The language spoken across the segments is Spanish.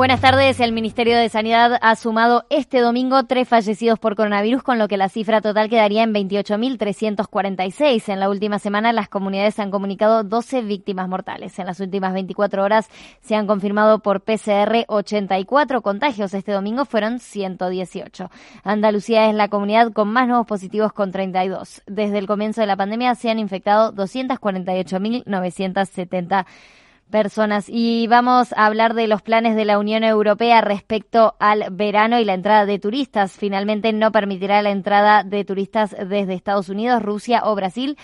Buenas tardes. El Ministerio de Sanidad ha sumado este domingo tres fallecidos por coronavirus, con lo que la cifra total quedaría en 28.346. En la última semana, las comunidades han comunicado 12 víctimas mortales. En las últimas 24 horas se han confirmado por PCR 84 contagios. Este domingo fueron 118. Andalucía es la comunidad con más nuevos positivos con 32. Desde el comienzo de la pandemia se han infectado 248.970 personas. Y vamos a hablar de los planes de la Unión Europea respecto al verano y la entrada de turistas. Finalmente no permitirá la entrada de turistas desde Estados Unidos, Rusia o Brasil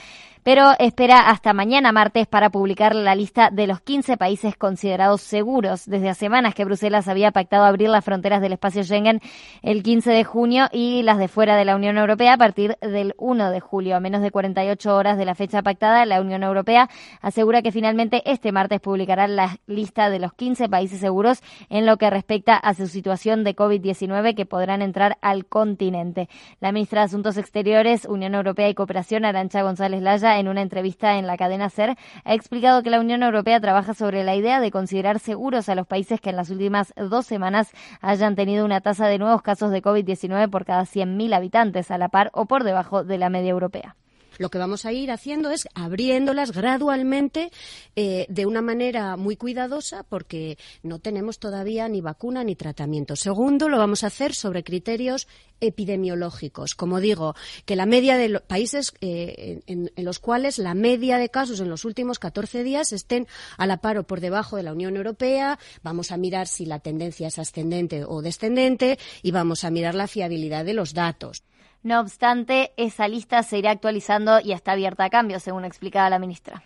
pero espera hasta mañana martes para publicar la lista de los 15 países considerados seguros. Desde hace semanas que Bruselas había pactado abrir las fronteras del espacio Schengen el 15 de junio y las de fuera de la Unión Europea a partir del 1 de julio. A menos de 48 horas de la fecha pactada, la Unión Europea asegura que finalmente este martes publicará la lista de los 15 países seguros en lo que respecta a su situación de COVID-19 que podrán entrar al continente. La ministra de Asuntos Exteriores, Unión Europea y Cooperación, Arancha González Laya, en una entrevista en la cadena SER, ha explicado que la Unión Europea trabaja sobre la idea de considerar seguros a los países que en las últimas dos semanas hayan tenido una tasa de nuevos casos de COVID-19 por cada 100.000 habitantes, a la par o por debajo de la media europea lo que vamos a ir haciendo es abriéndolas gradualmente eh, de una manera muy cuidadosa porque no tenemos todavía ni vacuna ni tratamiento. Segundo, lo vamos a hacer sobre criterios epidemiológicos. Como digo, que la media de los países eh, en, los cuales la media de casos en los últimos 14 días estén a la par o por debajo de la Unión Europea. Vamos a mirar si la tendencia es ascendente o descendente y vamos a mirar la fiabilidad de los datos. No obstante, esa lista se irá actualizando y está abierta a cambio, según explicaba la ministra.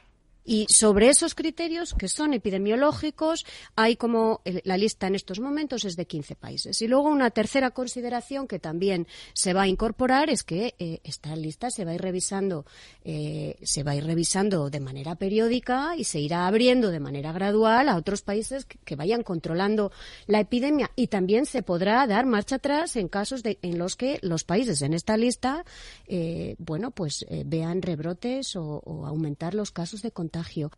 Y sobre esos criterios, que son epidemiológicos, hay como la lista en estos momentos es de 15 países. Y luego una tercera consideración que también se va a incorporar es que eh, esta lista se va a ir revisando, eh, se va a ir revisando de manera periódica y se irá abriendo de manera gradual a otros países que, vayan controlando la epidemia. Y también se podrá dar marcha atrás en casos de, en los que los países en esta lista, eh, bueno, pues vean rebrotes o, o aumentar los casos de contagio contagio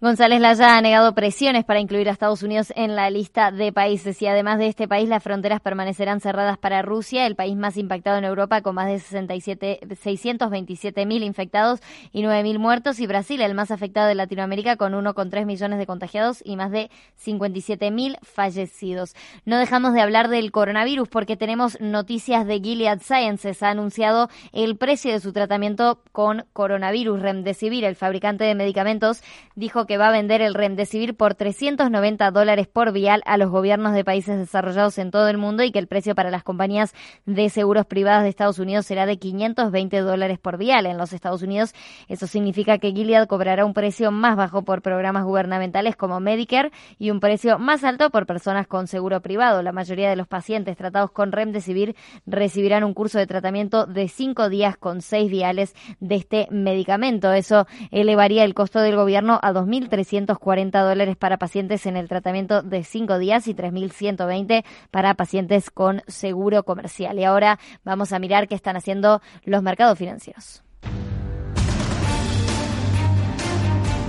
González Laya ha negado presiones para incluir a Estados Unidos en la lista de países y además de este país las fronteras permanecerán cerradas para Rusia, el país más impactado en Europa con más de 67, 627 mil infectados y 9 mil muertos y Brasil el más afectado de Latinoamérica con 1,3 millones de contagiados y más de 57 mil fallecidos. No dejamos de hablar del coronavirus porque tenemos noticias de Gilead Sciences. Ha anunciado el precio de su tratamiento con coronavirus. Remdesivir, el fabricante de medicamentos, dijo que va a vender el Remdesivir por 390 dólares por vial a los gobiernos de países desarrollados en todo el mundo y que el precio para las compañías de seguros privadas de Estados Unidos será de 520 dólares por vial. En los Estados Unidos eso significa que Gilead cobrará un precio más bajo por programas gubernamentales como Medicare y un precio más alto por personas con seguro privado. La mayoría de los pacientes tratados con Remdesivir recibirán un curso de tratamiento de cinco días con seis viales de este medicamento. Eso elevaría el costo del gobierno a 2.000 1.340 dólares para pacientes en el tratamiento de 5 días y 3.120 para pacientes con seguro comercial. Y ahora vamos a mirar qué están haciendo los mercados financieros.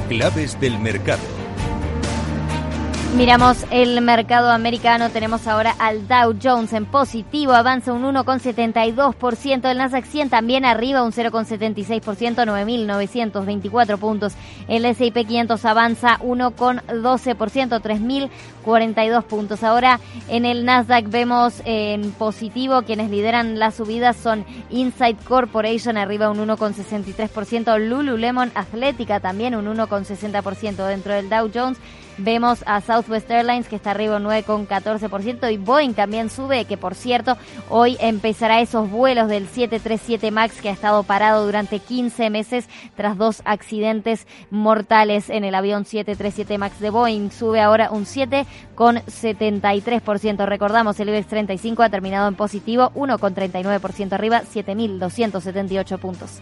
Claves del mercado. Miramos el mercado americano, tenemos ahora al Dow Jones en positivo, avanza un 1,72%, el Nasdaq 100 también arriba un 0,76%, 9.924 puntos, el S&P 500 avanza 1,12%, 3.042 puntos. Ahora en el Nasdaq vemos en positivo, quienes lideran las subidas son Insight Corporation arriba un 1,63%, Lululemon Atlética también un 1,60% dentro del Dow Jones. Vemos a Southwest Airlines que está arriba un 9,14% y Boeing también sube, que por cierto hoy empezará esos vuelos del 737 MAX que ha estado parado durante 15 meses tras dos accidentes mortales en el avión 737 MAX de Boeing. Sube ahora un 7,73%. Recordamos, el IBEX 35 ha terminado en positivo, 1,39% arriba, 7.278 puntos.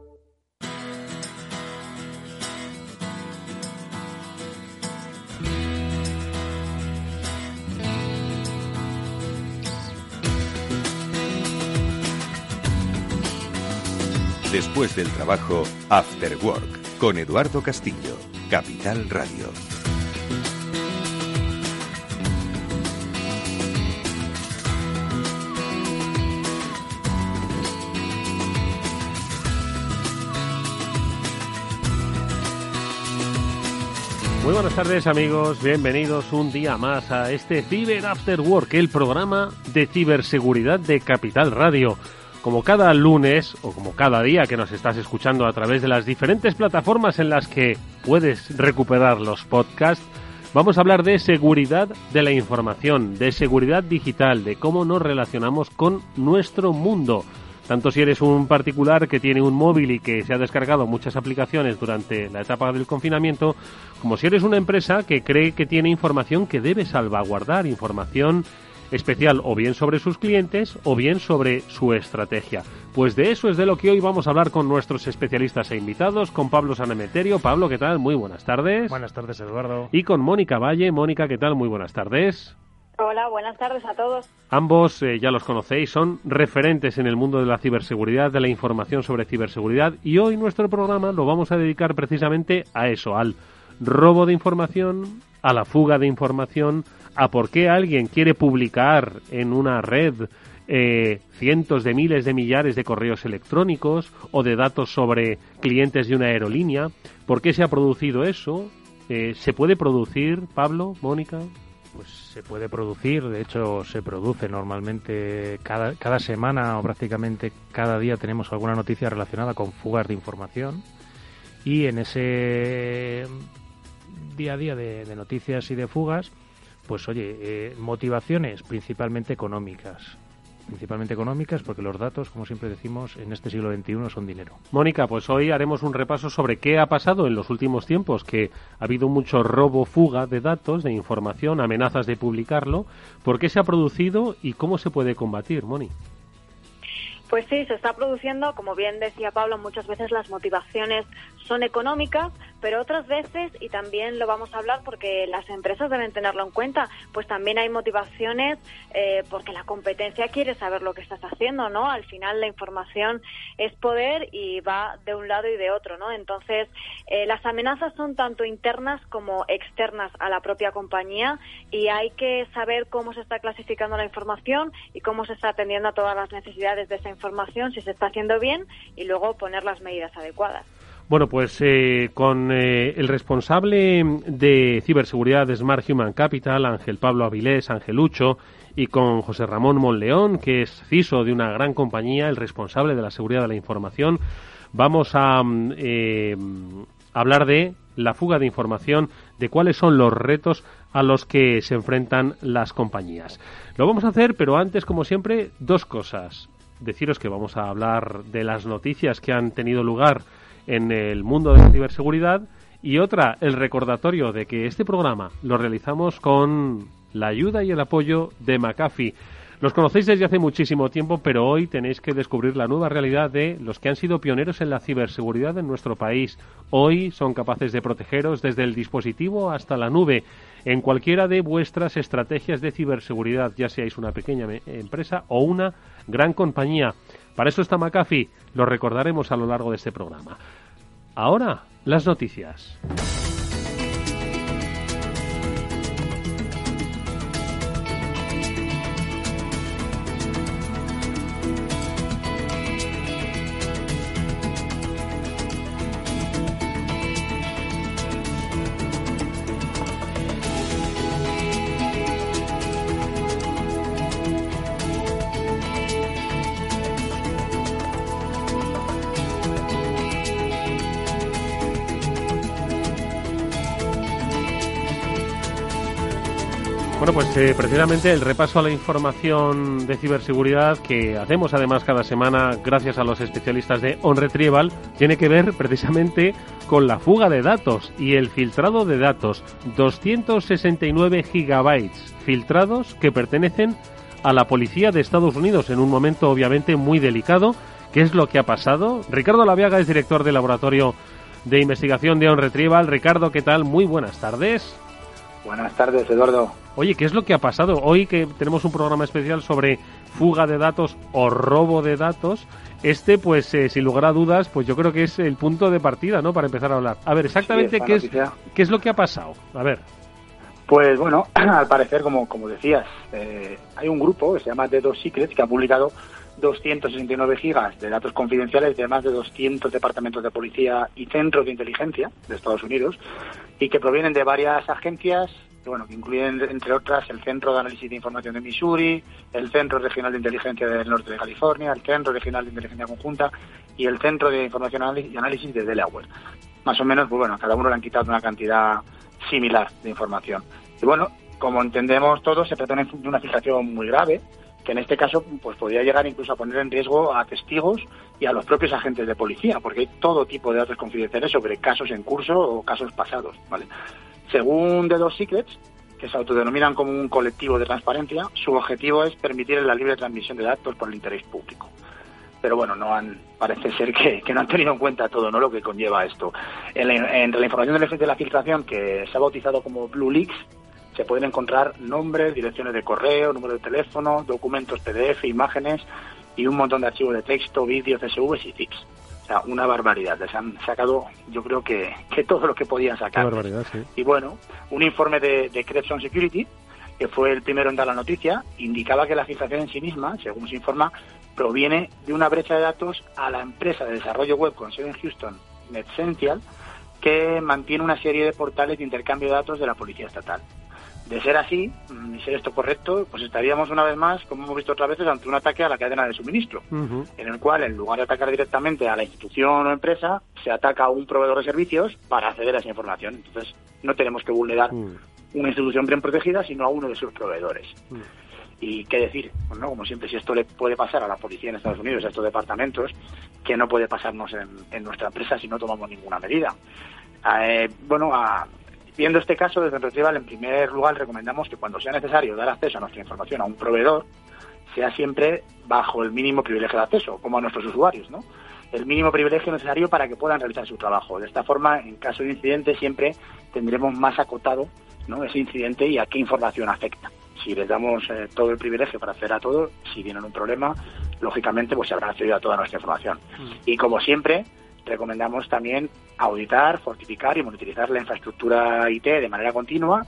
Después del trabajo, After Work, con Eduardo Castillo, Capital Radio. Muy buenas tardes amigos, bienvenidos un día más a este Ciber After Work, el programa de ciberseguridad de Capital Radio. Como cada lunes o como cada día que nos estás escuchando a través de las diferentes plataformas en las que puedes recuperar los podcasts, vamos a hablar de seguridad de la información, de seguridad digital, de cómo nos relacionamos con nuestro mundo. Tanto si eres un particular que tiene un móvil y que se ha descargado muchas aplicaciones durante la etapa del confinamiento, como si eres una empresa que cree que tiene información que debe salvaguardar, información especial o bien sobre sus clientes o bien sobre su estrategia. Pues de eso es de lo que hoy vamos a hablar con nuestros especialistas e invitados, con Pablo Sanemeterio. Pablo, ¿qué tal? Muy buenas tardes. Buenas tardes, Eduardo. Y con Mónica Valle. Mónica, ¿qué tal? Muy buenas tardes. Hola, buenas tardes a todos. Ambos eh, ya los conocéis, son referentes en el mundo de la ciberseguridad, de la información sobre ciberseguridad y hoy nuestro programa lo vamos a dedicar precisamente a eso, al robo de información, a la fuga de información, a por qué alguien quiere publicar en una red eh, cientos de miles de millares de correos electrónicos o de datos sobre clientes de una aerolínea. ¿Por qué se ha producido eso? Eh, ¿Se puede producir, Pablo, Mónica? Pues se puede producir, de hecho se produce normalmente cada, cada semana o prácticamente cada día tenemos alguna noticia relacionada con fugas de información y en ese día a día de, noticias y de fugas, pues oye, eh, motivaciones principalmente económicas. Principalmente económicas porque los datos, como siempre decimos, en este siglo XXI son dinero. Mónica, pues hoy haremos un repaso sobre qué ha pasado en los últimos tiempos, que ha habido mucho robo, fuga de datos, de información, amenazas de publicarlo. ¿Por qué se ha producido y cómo se puede combatir, Moni? Pues sí, se está produciendo, como bien decía Pablo, muchas veces las motivaciones son económicas, pero otras veces, y también lo vamos a hablar porque las empresas deben tenerlo en cuenta, pues también hay motivaciones eh, porque la competencia quiere saber lo que estás haciendo, ¿no? Al final la información es poder y va de un lado y de otro, ¿no? Entonces, eh, las amenazas son tanto internas como externas a la propia compañía y hay que saber cómo se está clasificando la información y cómo se está atendiendo a todas las necesidades de esa información, si se está haciendo bien y luego poner las medidas adecuadas. Bueno, pues eh, con eh, el responsable de ciberseguridad de Smart Human Capital, Ángel Pablo Avilés, Angelucho, y con José Ramón Monleón, que es CISO de una gran compañía, el responsable de la seguridad de la información, vamos a mm, eh, hablar de la fuga de información, de cuáles son los retos a los que se enfrentan las compañías. Lo vamos a hacer, pero antes, como siempre, dos cosas. Deciros que vamos a hablar de las noticias que han tenido lugar en el mundo de la ciberseguridad y otra, el recordatorio de que este programa lo realizamos con la ayuda y el apoyo de McAfee. Los conocéis desde hace muchísimo tiempo, pero hoy tenéis que descubrir la nueva realidad de los que han sido pioneros en la ciberseguridad en nuestro país. Hoy son capaces de protegeros desde el dispositivo hasta la nube en cualquiera de vuestras estrategias de ciberseguridad, ya seáis una pequeña empresa o una gran compañía. Para eso está McAfee, lo recordaremos a lo largo de este programa. Ahora, las noticias. Eh, precisamente el repaso a la información de ciberseguridad que hacemos además cada semana gracias a los especialistas de OnRetrieval tiene que ver precisamente con la fuga de datos y el filtrado de datos. 269 gigabytes filtrados que pertenecen a la policía de Estados Unidos en un momento obviamente muy delicado. ¿Qué es lo que ha pasado? Ricardo Laviaga es director del laboratorio de investigación de OnRetrieval. Ricardo, ¿qué tal? Muy buenas tardes. Buenas tardes, Eduardo. Oye, ¿qué es lo que ha pasado? Hoy que tenemos un programa especial sobre fuga de datos o robo de datos, este, pues, eh, sin lugar a dudas, pues yo creo que es el punto de partida, ¿no? Para empezar a hablar. A ver, exactamente qué es, qué es lo que ha pasado. A ver. Pues bueno, al parecer, como, como decías, eh, hay un grupo que se llama The Dos Secrets que ha publicado 269 gigas de datos confidenciales de más de 200 departamentos de policía y centros de inteligencia de Estados Unidos y que provienen de varias agencias bueno, que incluyen, entre otras, el Centro de Análisis de Información de Missouri, el Centro Regional de Inteligencia del Norte de California, el Centro Regional de Inteligencia Conjunta y el Centro de Información y Análisis de Delaware. Más o menos, pues bueno, cada uno le han quitado una cantidad similar de información. Y bueno, como entendemos todos, se trata de una filtración muy grave, que en este caso pues podría llegar incluso a poner en riesgo a testigos y a los propios agentes de policía, porque hay todo tipo de datos confidenciales sobre casos en curso o casos pasados, ¿vale? Según The Dos Secrets, que se autodenominan como un colectivo de transparencia, su objetivo es permitir la libre transmisión de datos por el interés público. Pero bueno, no han, parece ser que, no han tenido en cuenta todo ¿no? lo que conlleva esto. Entre la información del de la filtración, que se ha bautizado como Blue Leaks, se pueden encontrar nombres, direcciones de correo, número de teléfono, documentos PDF, imágenes y un montón de archivos de texto, vídeos, CSVs y zips una barbaridad. Les han sacado, yo creo que, que todo lo que podían sacar. Y bueno, un informe de, de Cresson Security, que fue el primero en dar la noticia, indicaba que la filtración en sí misma, según se informa, proviene de una brecha de datos a la empresa de desarrollo web con sede en Houston, NetCential, que mantiene una serie de portales de intercambio de datos de la Policía Estatal. De ser así, mm, y ser esto correcto, pues estaríamos una vez más, como hemos visto otras veces, ante un ataque a la cadena de suministro, en el cual, en lugar de atacar directamente a la institución o empresa, se ataca a un proveedor de servicios para acceder a esa información. Entonces, no tenemos que vulnerar mm. una institución bien protegida, sino a uno de sus proveedores. Mm. Y qué decir, bueno, como siempre, si esto le puede pasar a la policía en Estados Unidos, a estos departamentos, que no puede pasarnos en, nuestra empresa si no tomamos ninguna medida. Eh, bueno, a, Viendo este caso, desde Retrieval, en primer lugar, recomendamos que cuando sea necesario dar acceso a nuestra información a un proveedor, sea siempre bajo el mínimo privilegio de acceso, como a nuestros usuarios, ¿no? El mínimo privilegio necesario para que puedan realizar su trabajo. De esta forma, en caso de incidente, siempre tendremos más acotado ¿no? ese incidente y a qué información afecta. Si les damos eh, todo el privilegio para hacer a todo, si tienen un problema, lógicamente pues se habrán accedido a toda nuestra información. Mm. Y como siempre, recomendamos también auditar, fortificar y monitorizar la infraestructura IT de manera continua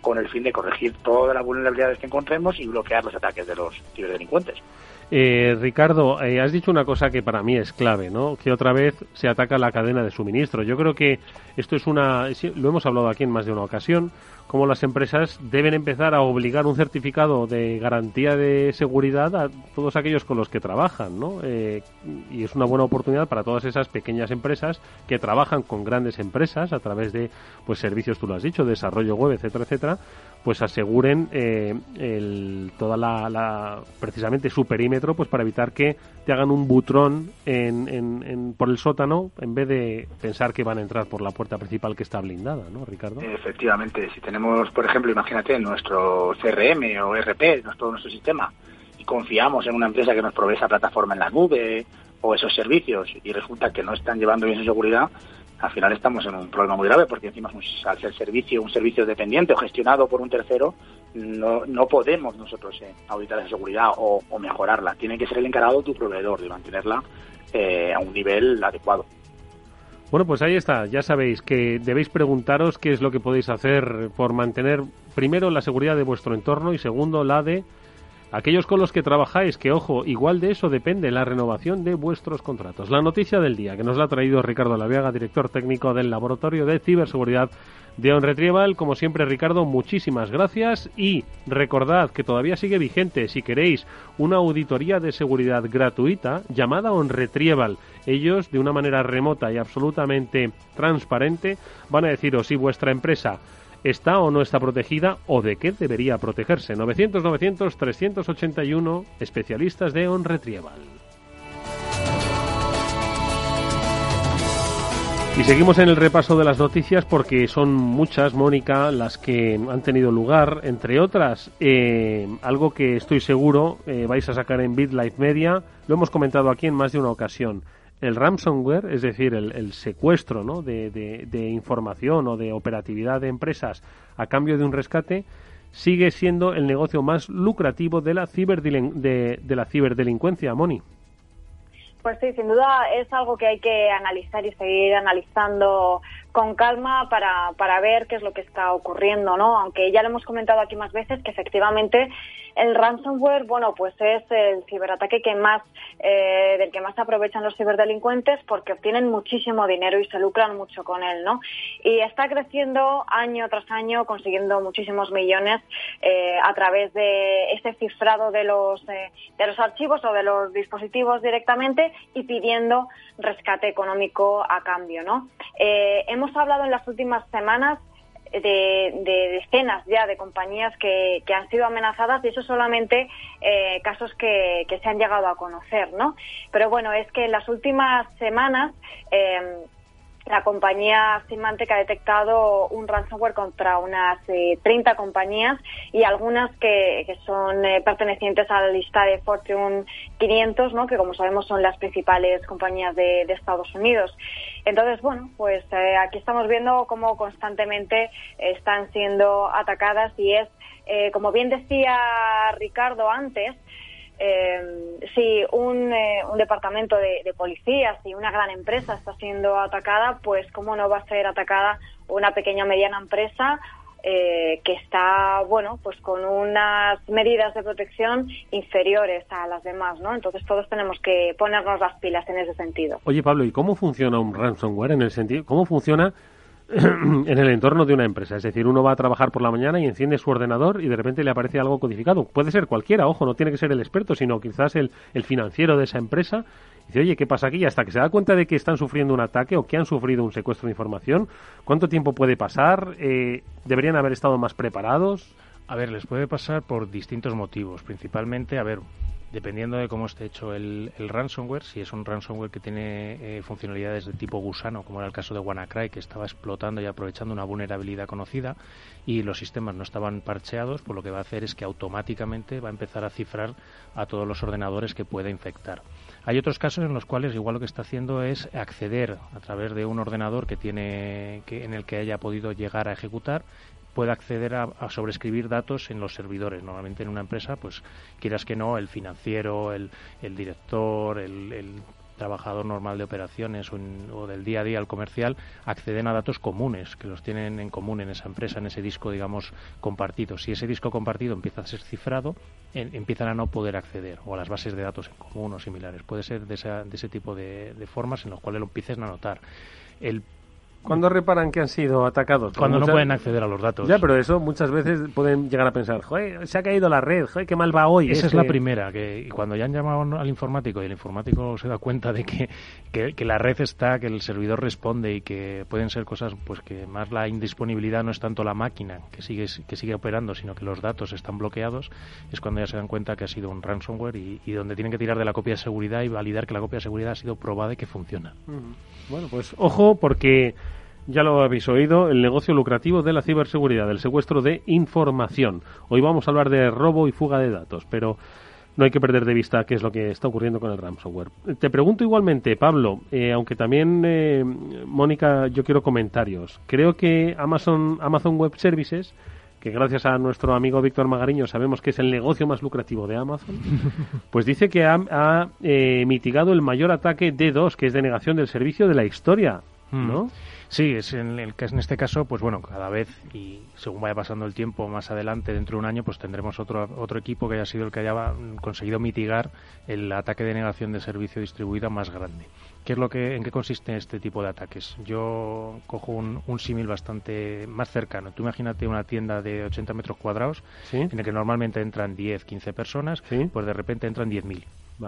con el fin de corregir todas las vulnerabilidades que encontremos y bloquear los ataques de los ciberdelincuentes. Eh, Ricardo, eh, has dicho una cosa que para mí es clave, ¿no? Que otra vez se ataca la cadena de suministro. Yo creo que esto es una, lo hemos hablado aquí en más de una ocasión, como las empresas deben empezar a obligar un certificado de garantía de seguridad a todos aquellos con los que trabajan, ¿no? Eh, y es una buena oportunidad para todas esas pequeñas empresas que trabajan con grandes empresas a través de, pues, servicios, tú lo has dicho, desarrollo web, etcétera, etcétera, pues aseguren eh, el, toda la, precisamente su perímetro, pues para evitar que te hagan un butrón en, en, por el sótano en vez de pensar que van a entrar por la puerta principal que está blindada, ¿no, Ricardo? Efectivamente, si tenemos, por ejemplo, imagínate nuestro CRM o RP, todo nuestro sistema, y confiamos en una empresa que nos provee esa plataforma en la nube o esos servicios y resulta que no están llevando bien su seguridad, al final estamos en un problema muy grave porque encima al ser servicio un servicio dependiente o gestionado por un tercero no, no podemos nosotros eh, auditar esa seguridad o, mejorarla. Tiene que ser el encargado tu proveedor de mantenerla eh, a un nivel adecuado. Bueno pues ahí está. Ya sabéis que debéis preguntaros qué es lo que podéis hacer por mantener primero la seguridad de vuestro entorno y segundo la de Aquellos con los que trabajáis, que ojo, igual de eso depende la renovación de vuestros contratos. La noticia del día que nos la ha traído Ricardo Laviaga, director técnico del Laboratorio de Ciberseguridad de OnRetrieval. Como siempre, Ricardo, muchísimas gracias y recordad que todavía sigue vigente. Si queréis una auditoría de seguridad gratuita llamada OnRetrieval, ellos de una manera remota y absolutamente transparente van a deciros si vuestra empresa está o no está protegida o de qué debería protegerse. 900-900-381, especialistas de On Retrieval. Y seguimos en el repaso de las noticias porque son muchas, Mónica, las que han tenido lugar, entre otras, eh, algo que estoy seguro eh, vais a sacar en BitLife Media, lo hemos comentado aquí en más de una ocasión el ransomware, es decir, el, secuestro ¿no? de, información o de operatividad de empresas a cambio de un rescate, sigue siendo el negocio más lucrativo de la, de, de la ciberdelincuencia, Moni. Pues sí, sin duda es algo que hay que analizar y seguir analizando con calma para, para ver qué es lo que está ocurriendo, ¿no? Aunque ya lo hemos comentado aquí más veces que efectivamente el ransomware, bueno, pues es el ciberataque que más, eh, del que más aprovechan los ciberdelincuentes porque obtienen muchísimo dinero y se lucran mucho con él, ¿no? Y está creciendo año tras año, consiguiendo muchísimos millones eh, a través de ese cifrado de los, eh, de los archivos o de los dispositivos directamente y pidiendo rescate económico a cambio, ¿no? hemos hablado en las últimas semanas de, decenas ya de compañías que, han sido amenazadas y eso solamente eh, casos que, se han llegado a conocer, ¿no? Pero bueno, es que en las últimas semanas eh, la compañía Symantec ha detectado un ransomware contra unas 30 eh, compañías y algunas que, que son eh, pertenecientes a la lista de Fortune 500, ¿no? que como sabemos son las principales compañías de, Estados Unidos. Entonces, bueno, pues eh, aquí estamos viendo cómo constantemente están siendo atacadas y es, como bien decía Ricardo antes, eh, si un, eh, un departamento de, de, policía, si una gran empresa está siendo atacada, pues cómo no va a ser atacada una pequeña o mediana empresa eh, que está, bueno, pues con unas medidas de protección inferiores a las demás, ¿no? Entonces todos tenemos que ponernos las pilas en ese sentido. Oye, Pablo, ¿y cómo funciona un ransomware en el sentido, cómo funciona en el entorno de una empresa. Es decir, uno va a trabajar por la mañana y enciende su ordenador y de repente le aparece algo codificado. Puede ser cualquiera, ojo, no tiene que ser el experto, sino quizás el, financiero de esa empresa. Y dice, oye, ¿qué pasa aquí? Y hasta que se da cuenta de que están sufriendo un ataque o que han sufrido un secuestro de información, ¿cuánto tiempo puede pasar? Eh, ¿Deberían haber estado más preparados? A ver, les puede pasar por distintos motivos. Principalmente, a ver, dependiendo de cómo esté hecho el, ransomware, si es un ransomware que tiene eh, funcionalidades de tipo gusano, como era el caso de WannaCry, que estaba explotando y aprovechando una vulnerabilidad conocida y los sistemas no estaban parcheados, pues lo que va a hacer es que automáticamente va a empezar a cifrar a todos los ordenadores que pueda infectar. Hay otros casos en los cuales igual lo que está haciendo es acceder a través de un ordenador que tiene que, en el que haya podido llegar a ejecutar puede acceder a, sobrescribir datos en los servidores. Normalmente en una empresa, pues quieras que no, el financiero, el, el director, el, trabajador normal de operaciones o, del día a día, el comercial, acceden a datos comunes, que los tienen en común en esa empresa, en ese disco, digamos, compartido. Si ese disco compartido empieza a ser cifrado, empiezan a no poder acceder, o a las bases de datos en común o similares. Puede ser de, de ese tipo de, de formas en las cuales lo empiecen a notar. El ¿Cuándo reparan que han sido atacados? Cuando no pueden acceder a los datos. Ya, pero eso muchas veces pueden llegar a pensar, joder, se ha caído la red, joder, qué mal va hoy. Esa es la primera, que cuando ya han llamado al informático y el informático se da cuenta de que, que, la red está, que el servidor responde y que pueden ser cosas, pues que más la indisponibilidad no es tanto la máquina que sigue, que sigue operando, sino que los datos están bloqueados, es cuando ya se dan cuenta que ha sido un ransomware y, donde tienen que tirar de la copia de seguridad y validar que la copia de seguridad ha sido probada y que funciona. Bueno, pues ojo porque ya lo habéis oído, el negocio lucrativo de la ciberseguridad, el secuestro de información. Hoy vamos a hablar de robo y fuga de datos, pero no hay que perder de vista qué es lo que está ocurriendo con el ransomware. Te pregunto igualmente, Pablo, eh, aunque también, eh, Mónica, yo quiero comentarios. Creo que Amazon, Amazon Web Services, que gracias a nuestro amigo Víctor Magariño sabemos que es el negocio más lucrativo de Amazon, pues dice que ha, eh, mitigado el mayor ataque D2, que es denegación del servicio de la historia, ¿no? Mm. Sí, es en, el, en este caso, pues bueno, cada vez y según vaya pasando el tiempo, más adelante, dentro de un año, pues tendremos otro, otro equipo que haya sido el que haya conseguido mitigar el ataque de negación de servicio distribuida más grande. ¿Qué es lo que, ¿En qué consiste este tipo de ataques? Yo cojo un, un símil bastante más cercano. Tú imagínate una tienda de 80 metros cuadrados en el que normalmente entran 10, 15 personas, pues de repente entran 10.000.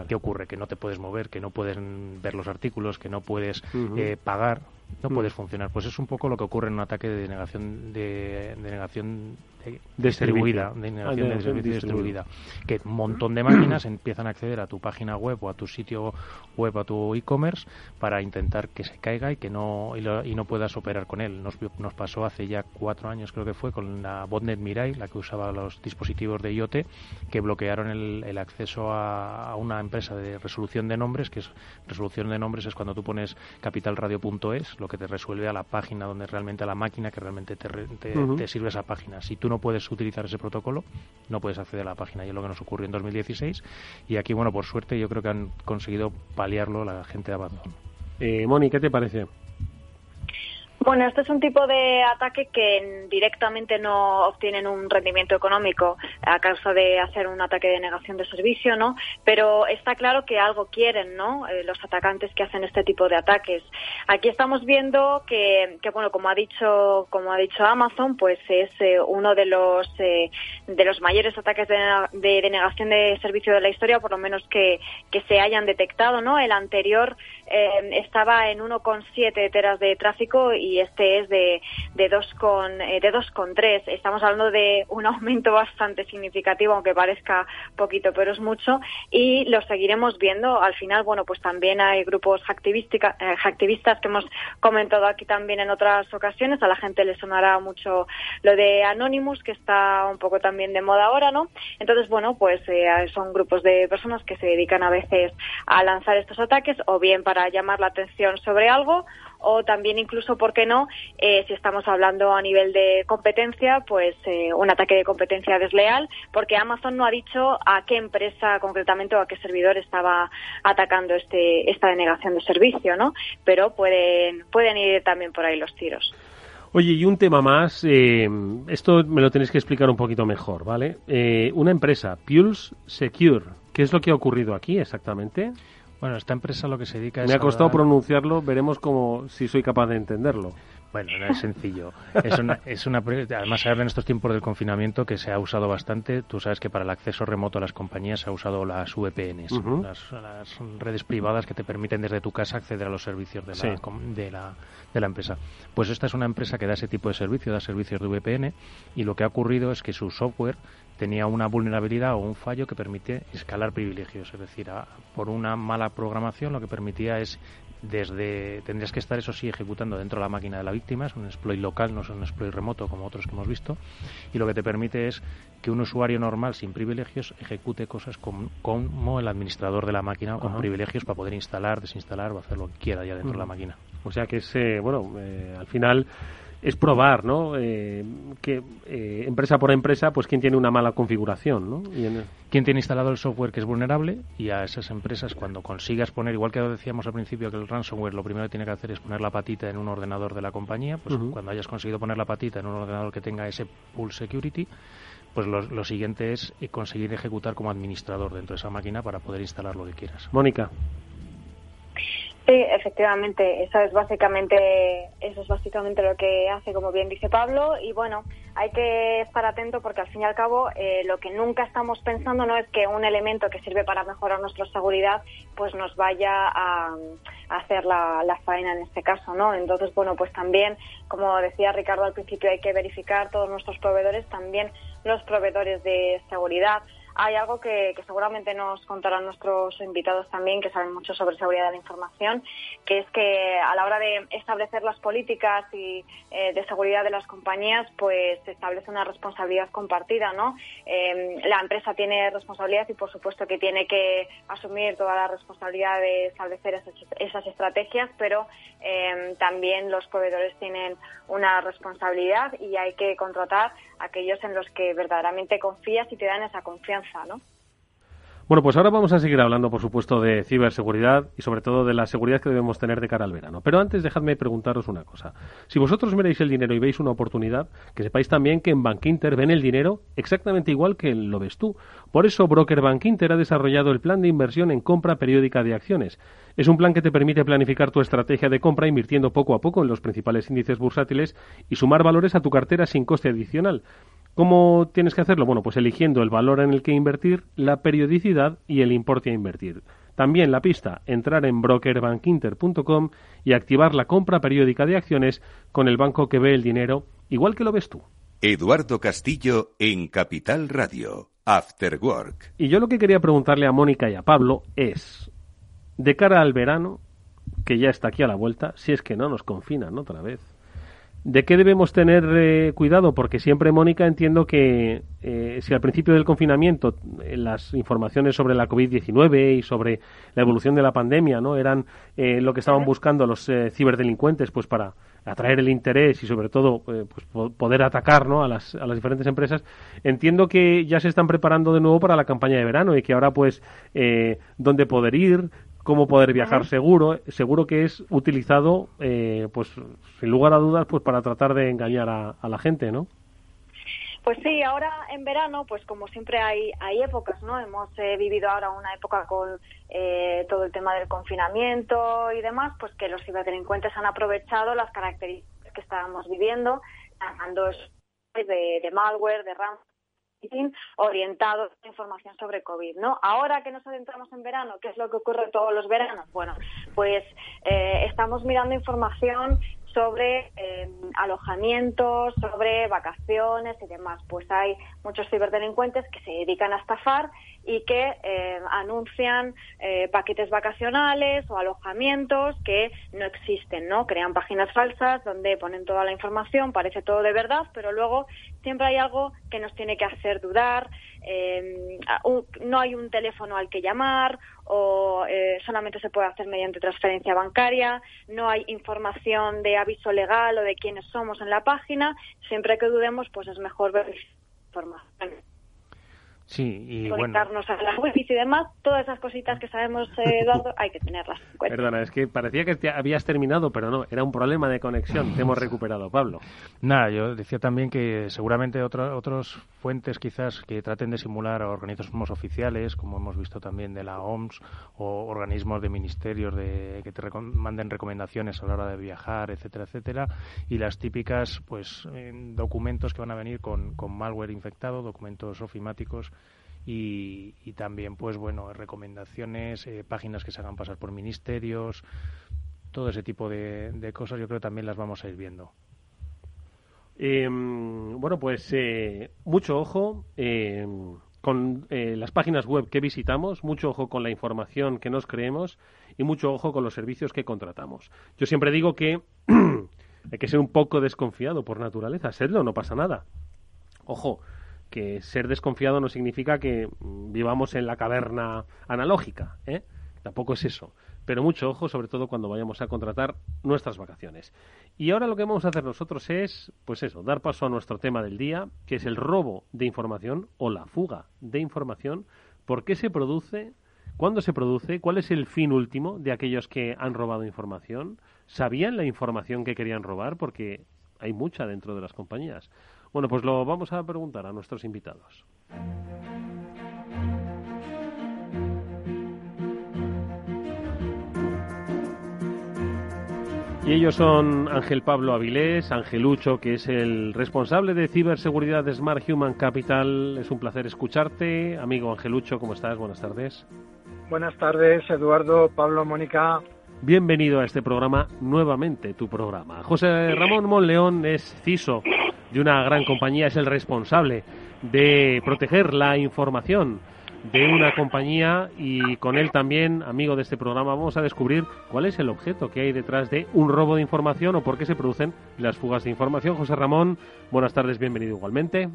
¿Qué ocurre? Que no te puedes mover, que no puedes ver los artículos, que no puedes eh, pagar no puedes funcionar. Pues es un poco lo que ocurre en un ataque de denegación de, denegación distribuida, de negación de servicio distribuida, que un montón de máquinas empiezan a acceder a tu página web o a tu sitio web, a tu e-commerce para intentar que se caiga y que no y, no puedas operar con él. Nos, nos pasó hace ya cuatro años, creo que fue, con la botnet Mirai, la que usaba los dispositivos de IoT, que bloquearon el, el acceso a, a, una empresa de resolución de nombres, que es resolución de nombres es cuando tú pones capitalradio.es lo que te resuelve a la página donde realmente a la máquina que realmente te, te, sirve esa página. Si tú no puedes utilizar ese protocolo, no puedes acceder a la página. Y es lo que nos ocurrió en 2016. Y aquí, bueno, por suerte, yo creo que han conseguido paliarlo la gente de Amazon. Eh, Moni, ¿qué te parece? Bueno, este es un tipo de ataque que directamente no obtienen un rendimiento económico a causa de hacer un ataque de negación de servicio, ¿no? Pero está claro que algo quieren, ¿no? Eh, los atacantes que hacen este tipo de ataques. Aquí estamos viendo que, que bueno, como ha dicho, como ha dicho Amazon, pues es eh, uno de los eh, de los mayores ataques de, de denegación de servicio de la historia, por lo menos que, que se hayan detectado, ¿no? El anterior eh, estaba en 1,7 teras de tráfico y este es de, de 2,3. Eh, de Estamos hablando de un aumento bastante significativo, aunque parezca poquito, pero es mucho. Y lo seguiremos viendo. Al final, bueno, pues también hay grupos eh, activistas que hemos comentado aquí también en otras ocasiones. A la gente le sonará mucho lo de Anonymous, que está un poco también de moda ahora, ¿no? Entonces, bueno, pues eh, son grupos de personas que se dedican a veces a lanzar estos ataques o bien para llamar la atención sobre algo o también incluso, ¿por qué no? Eh, si estamos hablando a nivel de competencia, pues eh, un ataque de competencia desleal, porque Amazon no ha dicho a qué empresa concretamente o a qué servidor estaba atacando este, esta denegación de servicio, ¿no? Pero pueden, pueden ir también por ahí los tiros. Oye, y un tema más, eh, esto me lo tenéis que explicar un poquito mejor, ¿vale? una empresa, Pulse Secure, ¿qué es lo que ha ocurrido aquí exactamente? Bueno, esta empresa lo que se dedica Me ha costado pronunciarlo, veremos cómo, si soy capaz de entenderlo. Bueno, no es sencillo. Es una, es una, además, ahora en estos tiempos del confinamiento que se ha usado bastante, tú sabes que para el acceso remoto a las compañías se ha usado las VPNs, las, redes privadas que te permiten desde tu casa acceder a los servicios de la, de, la, de la empresa. Pues esta es una empresa que da ese tipo de servicio, da servicios de VPN, y lo que ha ocurrido es que su software tenía una vulnerabilidad o un fallo que permite escalar privilegios, es decir, por una mala programación lo que permitía es desde tendrías que estar eso sí ejecutando dentro de la máquina de la víctima, es un exploit local, no es un exploit remoto como otros que hemos visto, y lo que te permite es que un usuario normal sin privilegios ejecute cosas como, el administrador de la máquina con privilegios para poder instalar, desinstalar o hacer lo que quiera ya dentro de la máquina. O sea que ese, bueno, eh, al final es probar, ¿no? Eh, que eh, empresa por empresa, pues quién tiene una mala configuración, ¿no? Quién tiene instalado el software que es vulnerable y a esas empresas cuando consigas poner, igual que decíamos al principio que el ransomware lo primero que tiene que hacer es poner la patita en un ordenador de la compañía, pues cuando hayas conseguido poner la patita en un ordenador que tenga ese Pulse Security, pues lo, lo siguiente es conseguir ejecutar como administrador dentro de esa máquina para poder instalar lo que quieras. Mónica. Sí, efectivamente, eso es básicamente eso es básicamente lo que hace, como bien dice Pablo, y bueno, hay que estar atento porque al fin y al cabo eh, lo que nunca estamos pensando no es que un elemento que sirve para mejorar nuestra seguridad pues nos vaya a, hacer la, la, faena en este caso, ¿no? Entonces, bueno, pues también, como decía Ricardo al principio, hay que verificar todos nuestros proveedores, también los proveedores de seguridad hay algo que, seguramente nos contarán nuestros invitados también, que saben mucho sobre seguridad de la información, que es que a la hora de establecer las políticas y eh, de seguridad de las compañías, pues se establece una responsabilidad compartida, ¿no? Em, la empresa tiene responsabilidad y, por supuesto, que tiene que asumir toda la responsabilidad de establecer esas, estrategias, pero em, también los proveedores tienen una responsabilidad y hay que contratar aquellos en los que verdaderamente confías y te dan esa confianza, ¿no? Bueno, pues ahora vamos a seguir hablando, por supuesto, de ciberseguridad y sobre todo de la seguridad que debemos tener de cara al verano. Pero antes, dejadme preguntaros una cosa. Si vosotros miráis el dinero y veis una oportunidad, que sepáis también que en Bankinter ven el dinero exactamente igual que lo ves tú. Por eso, Broker Bankinter ha desarrollado el plan de inversión en compra periódica de acciones. Es un plan que te permite planificar tu estrategia de compra invirtiendo poco a poco en los principales índices bursátiles y sumar valores a tu cartera sin coste adicional. ¿Cómo tienes que hacerlo? Bueno, pues eligiendo el valor en el que invertir, la periodicidad y el importe a invertir. También la pista, entrar en brokerbankinter.com y activar la compra periódica de acciones con el banco que ve el dinero, igual que lo ves tú. Eduardo Castillo en Capital Radio, After Work. Y yo lo que quería preguntarle a Mónica y a Pablo es, de cara al verano, que ya está aquí a la vuelta, si es que no nos confinan otra vez, ¿De qué debemos tener eh, cuidado? Porque siempre, Mónica, entiendo que eh, si al principio del confinamiento eh, las informaciones sobre la COVID-19 y sobre la evolución de la pandemia no eran lo que estaban buscando los ciberdelincuentes pues para atraer el interés y sobre todo pues poder atacar ¿no? a, las, a las diferentes empresas, entiendo que ya se están preparando de nuevo para la campaña de verano y que ahora pues dónde poder ir, cómo poder viajar seguro, seguro que es utilizado, eh, pues sin lugar a dudas, pues para tratar de engañar a, la gente, ¿no? Pues sí, ahora en verano, pues como siempre hay, hay épocas, ¿no? Hemos eh, vivido ahora una época con eh, todo el tema del confinamiento y demás, pues que los ciberdelincuentes han aprovechado las características que estábamos viviendo, lanzando de, de malware, de RAM orientado a información sobre COVID, ¿no? Ahora que nos adentramos en verano, ¿qué es lo que ocurre todos los veranos? Bueno, pues eh, estamos mirando información sobre eh, alojamientos, sobre vacaciones y demás. Pues hay muchos ciberdelincuentes que se dedican a estafar y que eh, anuncian eh, paquetes vacacionales o alojamientos que no existen, ¿no? Crean páginas falsas donde ponen toda la información, parece todo de verdad, pero luego siempre hay algo que nos tiene que hacer dudar, eh, no hay un teléfono al que llamar o solamente se puede hacer mediante transferencia bancaria, no hay información de aviso legal o de quiénes somos en la página, siempre que dudemos pues es mejor ver información. Sí, y conectarnos a la web y demás, todas esas cositas que sabemos, eh, Eduardo, hay que tenerlas en cuenta. Perdona, es que parecía que habías terminado, pero no, era un problema de conexión. Te hemos recuperado, Pablo. Nada, yo decía también que seguramente otras otras fuentes quizás que traten de simular a organismos oficiales, como hemos visto también de la OMS, o organismos de ministerios de, que te manden recomendaciones a la hora de viajar, etcétera, etcétera, y las típicas pues documentos que van a venir con, con malware infectado, documentos ofimáticos y, también, pues bueno, recomendaciones, eh, páginas que se hagan pasar por ministerios, todo ese tipo de, cosas, yo creo que también las vamos a ir viendo. Em, bueno, pues eh, mucho ojo em, con eh, las páginas web que visitamos, mucho ojo con la información que nos creemos y mucho ojo con los servicios que contratamos. Yo siempre digo que hay que ser un poco desconfiado por naturaleza, serlo, no pasa nada. Ojo, que ser desconfiado no significa que vivamos en la caverna analógica, ¿eh? Tampoco es eso. Pero mucho ojo, sobre todo cuando vayamos a contratar nuestras vacaciones. Y ahora lo que vamos a hacer nosotros es, pues eso, dar paso a nuestro tema del día, que es el robo de información o la fuga de información. ¿Por qué se produce? ¿Cuándo se produce? ¿Cuál es el fin último de aquellos que han robado información? ¿Sabían la información que querían robar? Porque hay mucha dentro de las compañías. Bueno, pues lo vamos a preguntar a nuestros invitados. Y ellos son Ángel Pablo Avilés, Angelucho, que es el responsable de ciberseguridad de Smart Human Capital. Es un placer escucharte. Amigo Angelucho, ¿cómo estás? Buenas tardes. Buenas tardes, Eduardo, Pablo, Mónica. Bienvenido a este programa, nuevamente tu programa. José Ramón Monleón es CISO de una gran compañía es el responsable de proteger la información de una compañía y con él también, amigo de este programa, vamos a descubrir cuál es el objeto que hay detrás de un robo de información o por qué se producen las fugas de información. José Ramón, buenas tardes, bienvenido igualmente.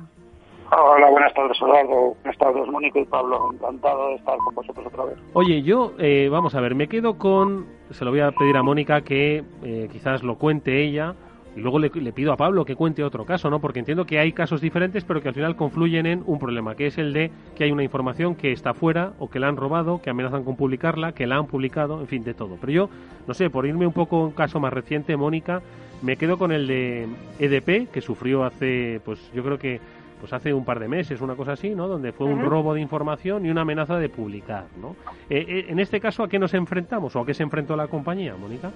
Hola, buenas tardes, Eduardo. Buenas tardes, Mónica y Pablo. Encantado de estar con vosotros otra vez. Oye, yo, eh, vamos a ver, me quedo con. Se lo voy a pedir a Mónica que eh, quizás lo cuente ella. Y luego le, le, pido a Pablo que cuente otro caso, ¿no? Porque entiendo que hay casos diferentes, pero que al final confluyen en un problema, que es el de que hay una información que está fuera o que la han robado, que amenazan con publicarla, que la han publicado, en fin, de todo. Pero yo, no sé, por irme un poco a un caso más reciente, Mónica, me quedo con el de EDP, que sufrió hace, pues yo creo que pues hace un par de meses, una cosa así, ¿no? Donde fue un robo de información y una amenaza de publicar, ¿no? Eh, eh, en este caso, ¿a qué nos enfrentamos o a qué se enfrentó la compañía, Mónica?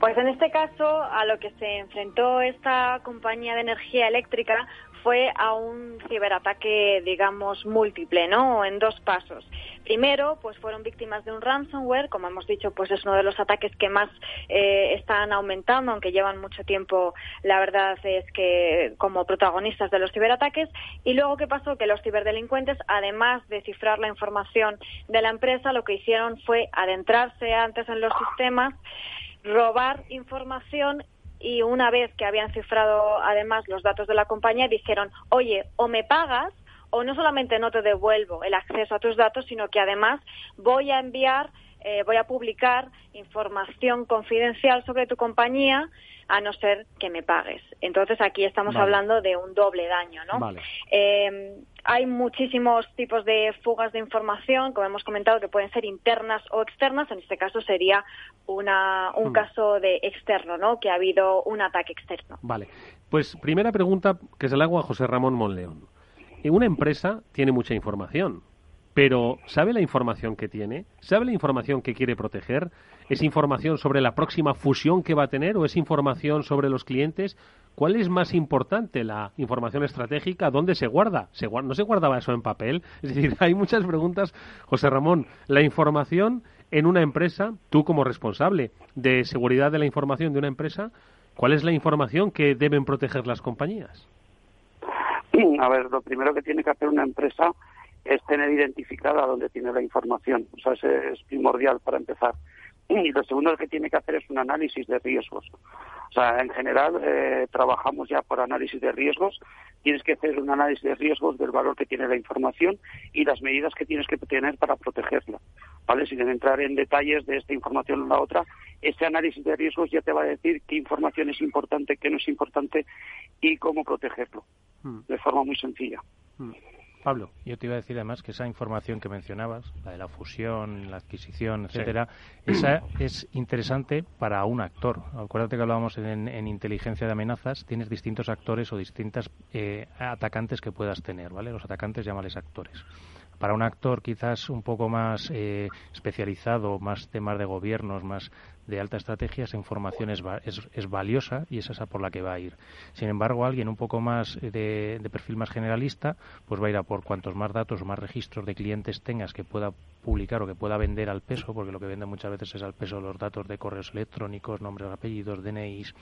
Pues en este caso, a lo que se enfrentó esta compañía de energía eléctrica fue a un ciberataque, digamos, múltiple, ¿no? En dos pasos. Primero, pues fueron víctimas de un ransomware, como hemos dicho, pues es uno de los ataques que más eh, están aumentando, aunque llevan mucho tiempo, la verdad es que como protagonistas de los ciberataques. Y luego, ¿qué pasó? Que los ciberdelincuentes, además de cifrar la información de la empresa, lo que hicieron fue adentrarse antes en los sistemas, robar información y una vez que habían cifrado además los datos de la compañía dijeron, oye, o me pagas o no solamente no te devuelvo el acceso a tus datos, sino que además voy a enviar, eh, voy a publicar información confidencial sobre tu compañía a no ser que me pagues. Entonces aquí estamos Vale. hablando de un doble daño, ¿no? Vale. Eh, hay muchísimos tipos de fugas de información, como hemos comentado, que pueden ser internas o externas. En este caso sería una, un Hmm. caso de externo, ¿no? Que ha habido un ataque externo. Vale. Pues primera pregunta que se la hago a José Ramón Monleón. Una empresa tiene mucha información, pero ¿sabe la información que tiene? ¿Sabe la información que quiere proteger? ¿Es información sobre la próxima fusión que va a tener o es información sobre los clientes? ¿Cuál es más importante, la información estratégica? ¿Dónde se guarda? ¿Se guar- ¿No se guardaba eso en papel? Es decir, hay muchas preguntas. José Ramón, la información en una empresa, tú como responsable de seguridad de la información de una empresa, ¿cuál es la información que deben proteger las compañías? A ver, lo primero que tiene que hacer una empresa es tener identificada dónde tiene la información. O sea, es primordial para empezar. Y lo segundo que tiene que hacer es un análisis de riesgos. O sea, en general eh, trabajamos ya por análisis de riesgos. Tienes que hacer un análisis de riesgos del valor que tiene la información y las medidas que tienes que tener para protegerla. ¿Vale? Sin entrar en detalles de esta información o la otra, ese análisis de riesgos ya te va a decir qué información es importante, qué no es importante y cómo protegerlo. De forma muy sencilla. Pablo. Yo te iba a decir además que esa información que mencionabas, la de la fusión, la adquisición, etcétera, esa es interesante para un actor. Acuérdate que hablábamos en, en inteligencia de amenazas, tienes distintos actores o distintas eh, atacantes que puedas tener, ¿vale? Los atacantes llámales actores. Para un actor quizás un poco más eh, especializado, más temas de gobiernos, más de alta estrategia, esa información es, es, es valiosa y es esa por la que va a ir. Sin embargo, alguien un poco más eh, de, de perfil más generalista, pues va a ir a por cuantos más datos o más registros de clientes tengas que pueda publicar o que pueda vender al peso, porque lo que vende muchas veces es al peso los datos de correos electrónicos, nombres, apellidos, DNIs,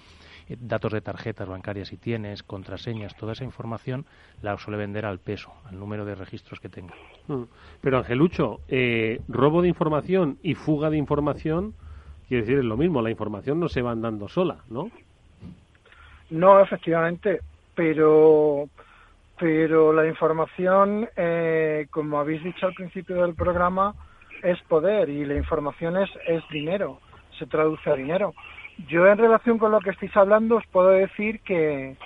eh, datos de tarjetas bancarias si tienes, contraseñas, toda esa información la suele vender al peso, al número de registros que tenga. Mm. Pero Angelucho, eh, robo de información y fuga de información, quiere decir es lo mismo, la información no se va andando sola, ¿no? No, efectivamente, pero pero la información, eh, como habéis dicho al principio del programa, es poder y la información es, es dinero, se traduce a dinero. Yo en relación con lo que estáis hablando os puedo decir que,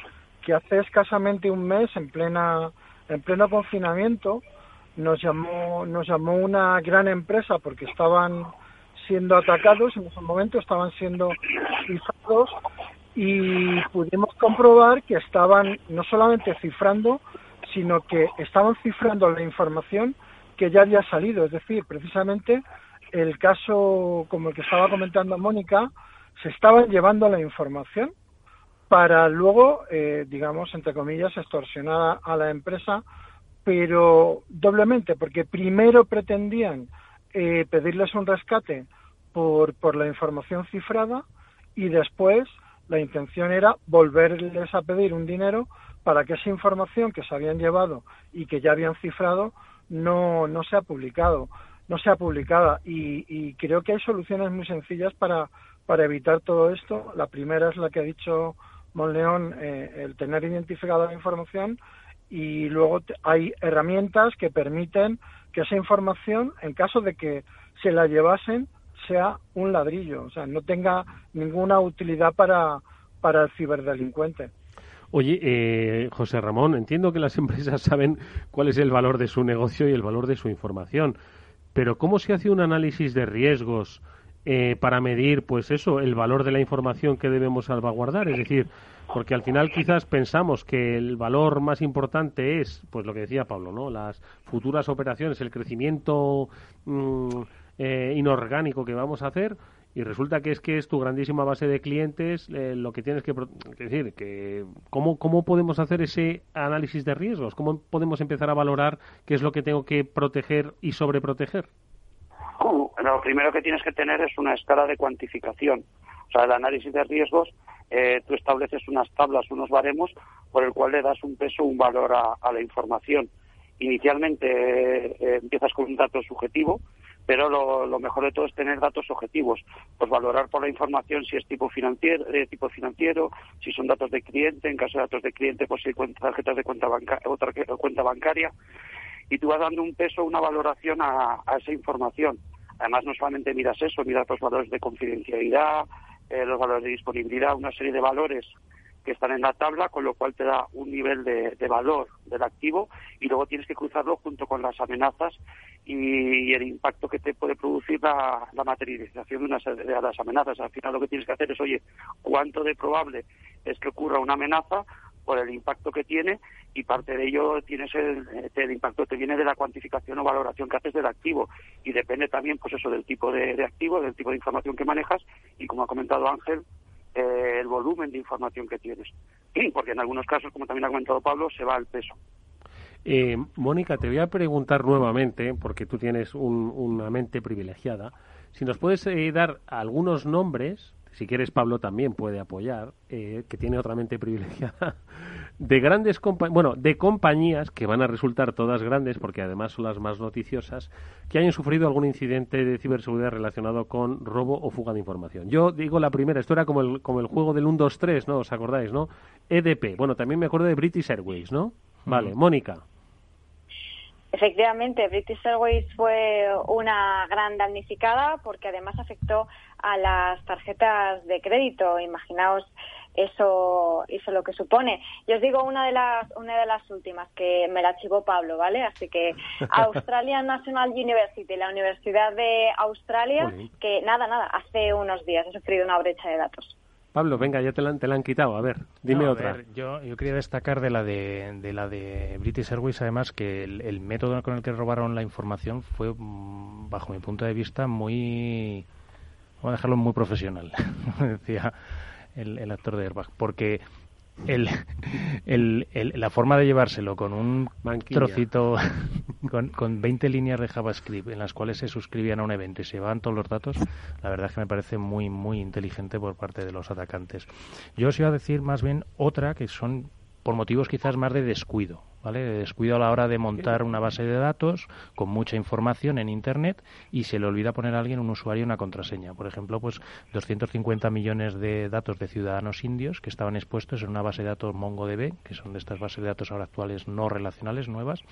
que hace escasamente un mes, en plena en pleno confinamiento, nos llamó nos llamó una gran empresa porque estaban siendo atacados en ese momento, estaban siendo cifrados y pudimos comprobar que estaban no solamente cifrando, sino que estaban cifrando la información que ya había salido. Es decir, precisamente el caso como el que estaba comentando Mónica, se estaban llevando la información para luego, eh, digamos, entre comillas, extorsionar a, la empresa, pero doblemente, porque primero pretendían eh, pedirles un rescate por, por la información cifrada y después la intención era volverles a pedir un dinero para que esa información que se habían llevado y que ya habían cifrado no, no sea publicado, no sea publicada. Y, creo que hay soluciones muy sencillas para, para evitar todo esto. La primera es la que ha dicho Monleón, eh, el tener identificada la información y luego hay herramientas que permiten que esa información, en caso de que se la llevasen, sea un ladrillo, o sea, no tenga ninguna utilidad para, para el ciberdelincuente. Oye, eh, José Ramón, entiendo que las empresas saben cuál es el valor de su negocio y el valor de su información, pero ¿cómo se hace un análisis de riesgos eh, para medir, pues eso, el valor de la información que debemos salvaguardar? Es decir, porque al final quizás pensamos que el valor más importante es, pues lo que decía Pablo, ¿no? Las futuras operaciones, el crecimiento mm, eh, inorgánico que vamos a hacer y resulta que es que es tu grandísima base de clientes eh, lo que tienes que, decir que ¿cómo, cómo podemos hacer ese análisis de riesgos cómo podemos empezar a valorar qué es lo que tengo que proteger y sobreproteger uh, lo primero que tienes que tener es una escala de cuantificación. O sea el análisis de riesgos eh, tú estableces unas tablas unos baremos por el cual le das un peso un valor a, la información. Inicialmente empiezas con un dato subjetivo pero lo, mejor de todo es tener datos objetivos, pues valorar por la información si es tipo financiero, de tipo financiero, si son datos de cliente, en caso de datos de cliente, pues si hay tarjetas de cuenta, otra cuenta bancaria, y tú vas dando un peso, una valoración a, esa información. Además, no solamente miras eso, miras los valores de confidencialidad, eh, los valores de disponibilidad, una serie de valores que están en la tabla, con lo cual te da un nivel de, valor del activo y luego tienes que cruzarlo junto con las amenazas y, el impacto que te puede producir la, materialización de, una, de las amenazas. Al final lo que tienes que hacer es, oye, ¿cuánto de probable es que ocurra una amenaza por el impacto que tiene y parte de ello tienes el, el impacto que viene de la cuantificación o valoración que haces del activo. Y depende también pues eso del tipo de, de activo, del tipo de información que manejas. Y como ha comentado Ángel, eh, el volumen de información que tienes. Porque en algunos casos, como también ha comentado Pablo, se va al peso. Eh, Mónica, te voy a preguntar nuevamente, porque tú tienes una mente privilegiada, si nos puedes eh, dar algunos nombres si quieres Pablo también puede apoyar, eh, que tiene otra mente privilegiada, de grandes bueno, de compañías que van a resultar todas grandes, porque además son las más noticiosas, que hayan sufrido algún incidente de ciberseguridad relacionado con robo o fuga de información. Yo digo la primera, esto era como el, como el juego del 1, 2, 3, ¿no? ¿Os acordáis, no? EDP, bueno, también me acuerdo de British Airways, ¿no? Vale, Mónica. Efectivamente, British Airways fue una gran damnificada porque además afectó a las tarjetas de crédito. Imaginaos eso eso lo que supone. Yo os digo una de las una de las últimas que me la archivó Pablo, ¿vale? Así que Australian National University, la Universidad de Australia, que nada, nada, hace unos días ha sufrido una brecha de datos. Pablo, venga, ya te la, te la han quitado. A ver, dime otra. yo, yo quería destacar de la de, de la de British Airways, además, que el, método con el que robaron la información fue, mm, bajo mi punto de vista, muy. Vamos a dejarlo muy profesional, decía el, el actor de Airbag, porque el, el, la forma de llevárselo con un trocito, con, con 20 líneas de JavaScript en las cuales se suscribían a un evento y se llevaban todos los datos, la verdad es que me parece muy, muy inteligente por parte de los atacantes. Yo os iba a decir más bien otra que son por motivos quizás más de descuido. ¿Vale? De descuido a la hora de montar una base de datos con mucha información en Internet y se le olvida poner a alguien un usuario y una contraseña. Por ejemplo, pues 250 millones de datos de ciudadanos indios que estaban expuestos en una base de datos MongoDB, que son de estas bases de datos ahora actuales no relacionales, nuevas,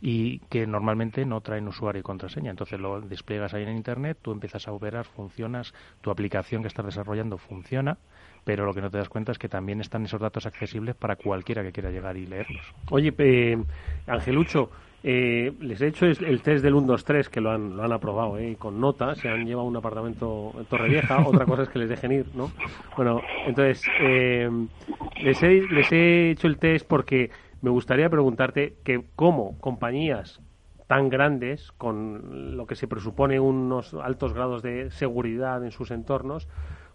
y que normalmente no traen usuario y contraseña. Entonces lo despliegas ahí en Internet, tú empiezas a operar, funcionas, tu aplicación que estás desarrollando funciona pero lo que no te das cuenta es que también están esos datos accesibles para cualquiera que quiera llegar y leerlos. Oye, eh, Angelucho, eh, les he hecho el test del 1, 2, 3, que lo han, lo han aprobado, eh, con nota, se han llevado un apartamento en Torrevieja, otra cosa es que les dejen ir, ¿no? Bueno, entonces, eh, les, he, les he hecho el test porque me gustaría preguntarte que cómo compañías tan grandes, con lo que se presupone unos altos grados de seguridad en sus entornos,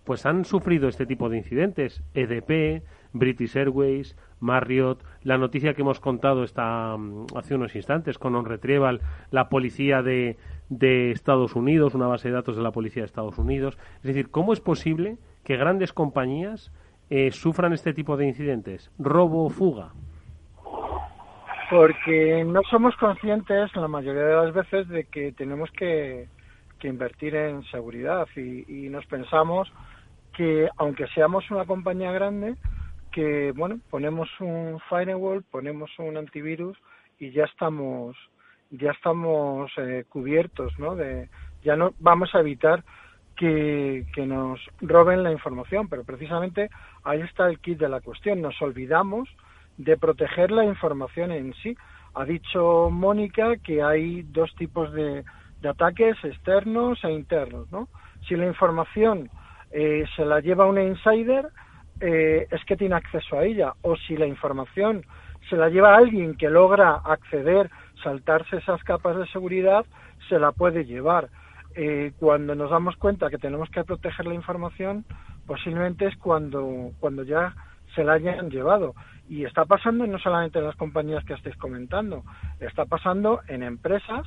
pues han sufrido este tipo de incidentes. EDP, British Airways, Marriott, la noticia que hemos contado está mm, hace unos instantes con On Retrieval, la policía de, de Estados Unidos, una base de datos de la policía de Estados Unidos. Es decir, ¿cómo es posible que grandes compañías eh, sufran este tipo de incidentes? ¿Robo o fuga? Porque no somos conscientes la mayoría de las veces de que tenemos que, invertir en seguridad y, nos pensamos que aunque seamos una compañía grande, que bueno, ponemos un firewall, ponemos un antivirus y ya estamos ya estamos eh, cubiertos, ¿no? De, ya no vamos a evitar que, que, nos roben la información, pero precisamente ahí está el kit de la cuestión. Nos olvidamos de proteger la información en sí. Ha dicho Mónica que hay dos tipos de, de ataques externos e internos, ¿no? Si la información eh, se la lleva un insider, eh, es que tiene acceso a ella, o si la información se la lleva alguien que logra acceder, saltarse esas capas de seguridad, se la puede llevar. Eh, cuando nos damos cuenta que tenemos que proteger la información, posiblemente es cuando, cuando ya se la hayan llevado. Y está pasando no solamente en las compañías que estáis comentando, está pasando en empresas,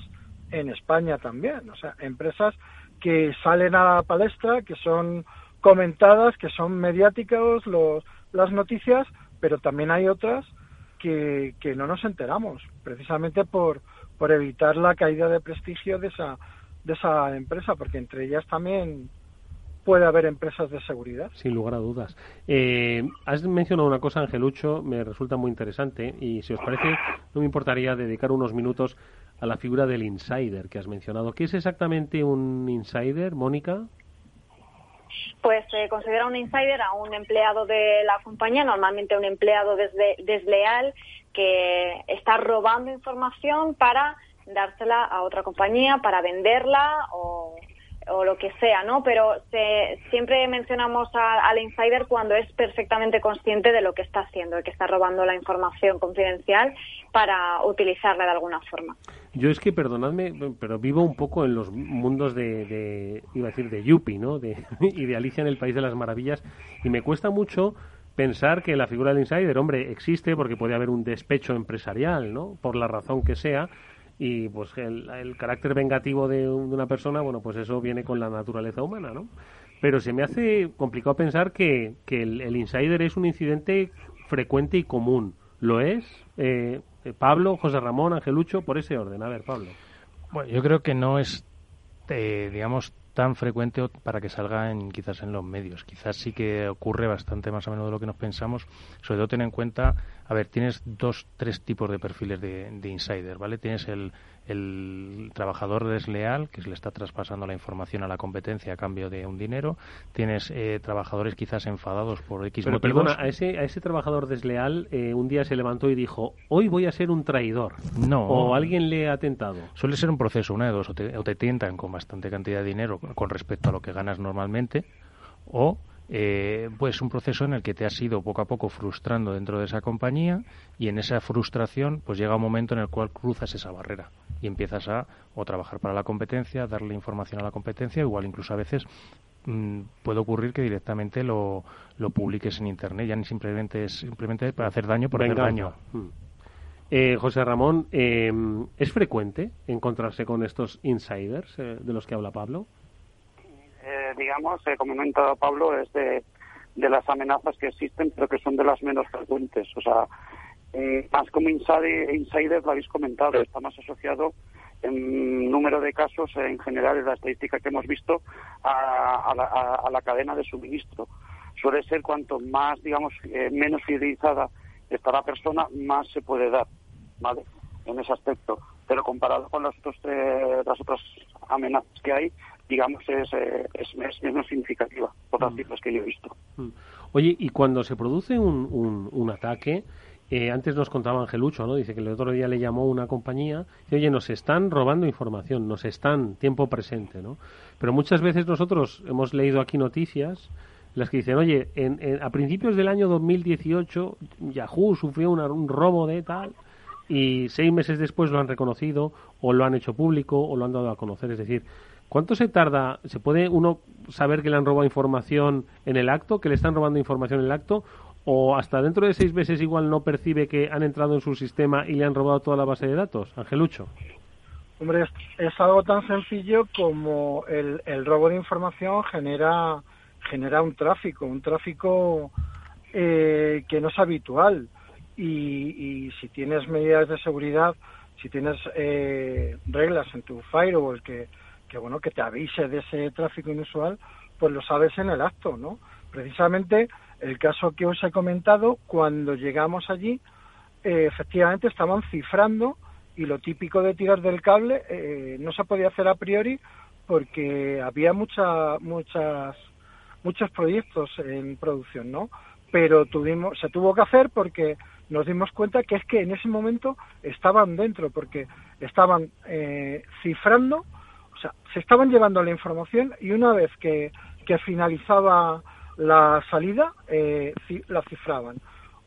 en España también. O sea, empresas que salen a la palestra, que son comentadas, que son mediáticas los, las noticias, pero también hay otras que, que no nos enteramos, precisamente por, por evitar la caída de prestigio de esa, de esa empresa, porque entre ellas también puede haber empresas de seguridad. Sin lugar a dudas. Eh, has mencionado una cosa, Angelucho, me resulta muy interesante y si os parece, no me importaría dedicar unos minutos a la figura del insider que has mencionado. ¿Qué es exactamente un insider, Mónica? Pues se considera un insider a un empleado de la compañía, normalmente un empleado desleal que está robando información para dársela a otra compañía, para venderla o o lo que sea, ¿no? Pero siempre mencionamos al insider cuando es perfectamente consciente de lo que está haciendo, de que está robando la información confidencial para utilizarla de alguna forma. Yo es que, perdonadme, pero vivo un poco en los mundos de, iba a decir, de Yuppie, ¿no? De, y de Alicia en el País de las Maravillas, y me cuesta mucho pensar que la figura del insider, hombre, existe porque puede haber un despecho empresarial, ¿no? Por la razón que sea, y pues el, carácter vengativo de, una persona, bueno, pues eso viene con la naturaleza humana, ¿no? Pero se me hace complicado pensar que, que el, insider es un incidente frecuente y común. ¿Lo es? Eh, Pablo, José Ramón, Angelucho, por ese orden. A ver, Pablo. Bueno, yo creo que no es, eh, digamos, tan frecuente para que salga en, quizás en los medios. Quizás sí que ocurre bastante más o menos de lo que nos pensamos. Sobre todo ten en cuenta, a ver, tienes dos, tres tipos de perfiles de, de insider, ¿vale? Tienes el, el trabajador desleal que se le está traspasando la información a la competencia a cambio de un dinero. Tienes eh, trabajadores quizás enfadados por X Pero motivos. Perdona, a ese, a ese trabajador desleal eh, un día se levantó y dijo, hoy voy a ser un traidor. No. O alguien le ha tentado. Suele ser un proceso, una de dos. O te, o te tientan con bastante cantidad de dinero con respecto a lo que ganas normalmente o eh, pues un proceso en el que te has ido poco a poco frustrando dentro de esa compañía y en esa frustración pues llega un momento en el cual cruzas esa barrera y empiezas a o trabajar para la competencia, darle información a la competencia, igual incluso a veces mm, puede ocurrir que directamente lo, lo publiques en internet, ya ni simplemente es simplemente para hacer daño por hacer daño. Mm. Eh, José Ramón, eh, ¿es frecuente encontrarse con estos insiders de los que habla Pablo? Eh, digamos, eh, como ha comentado Pablo, es de, las amenazas que existen, pero que son de las menos frecuentes. O sea, eh, más como insider, insider, lo habéis comentado, está más asociado en número de casos, en general, en la estadística que hemos visto, a, la, cadena de suministro. Suele ser cuanto más, digamos, menos fidelizada está la persona, más se puede dar, ¿vale? En ese aspecto. Pero comparado con las, otros, las otras amenazas que hay, digamos, es, eh, es, menos significativa por las mm. cifras que yo he visto. Mm. Oye, y cuando se produce un, un, ataque, eh, antes nos contaba Angelucho, ¿no? Dice que el otro día le llamó una compañía y, oye, nos están robando información, nos están tiempo presente, ¿no? Pero muchas veces nosotros hemos leído aquí noticias las que dicen, oye, en, a principios del año 2018 Yahoo sufrió un robo de tal y seis meses después lo han reconocido o lo han hecho público o lo han dado a conocer. Es decir, ¿Cuánto se tarda? ¿Se puede uno saber que le han robado información en el acto, que le están robando información en el acto? ¿O hasta dentro de seis meses igual no percibe que han entrado en su sistema y le han robado toda la base de datos? Angelucho. Hombre, es, algo tan sencillo como el, robo de información genera, genera un tráfico, un tráfico eh, que no es habitual. Y, si tienes medidas de seguridad, si tienes eh, reglas en tu firewall que, que, bueno, que te avise de ese tráfico inusual, pues lo sabes en el acto, ¿no? Precisamente el caso que os he comentado, cuando llegamos allí, eh, efectivamente estaban cifrando y lo típico de tirar del cable eh, no se podía hacer a priori porque había mucha, muchas, muchos proyectos en producción, ¿no? Pero tuvimos, se tuvo que hacer porque nos dimos cuenta que es que en ese momento estaban dentro, porque estaban eh, cifrando, o sea, se estaban llevando la información y una vez que, que finalizaba la salida, eh, la cifraban.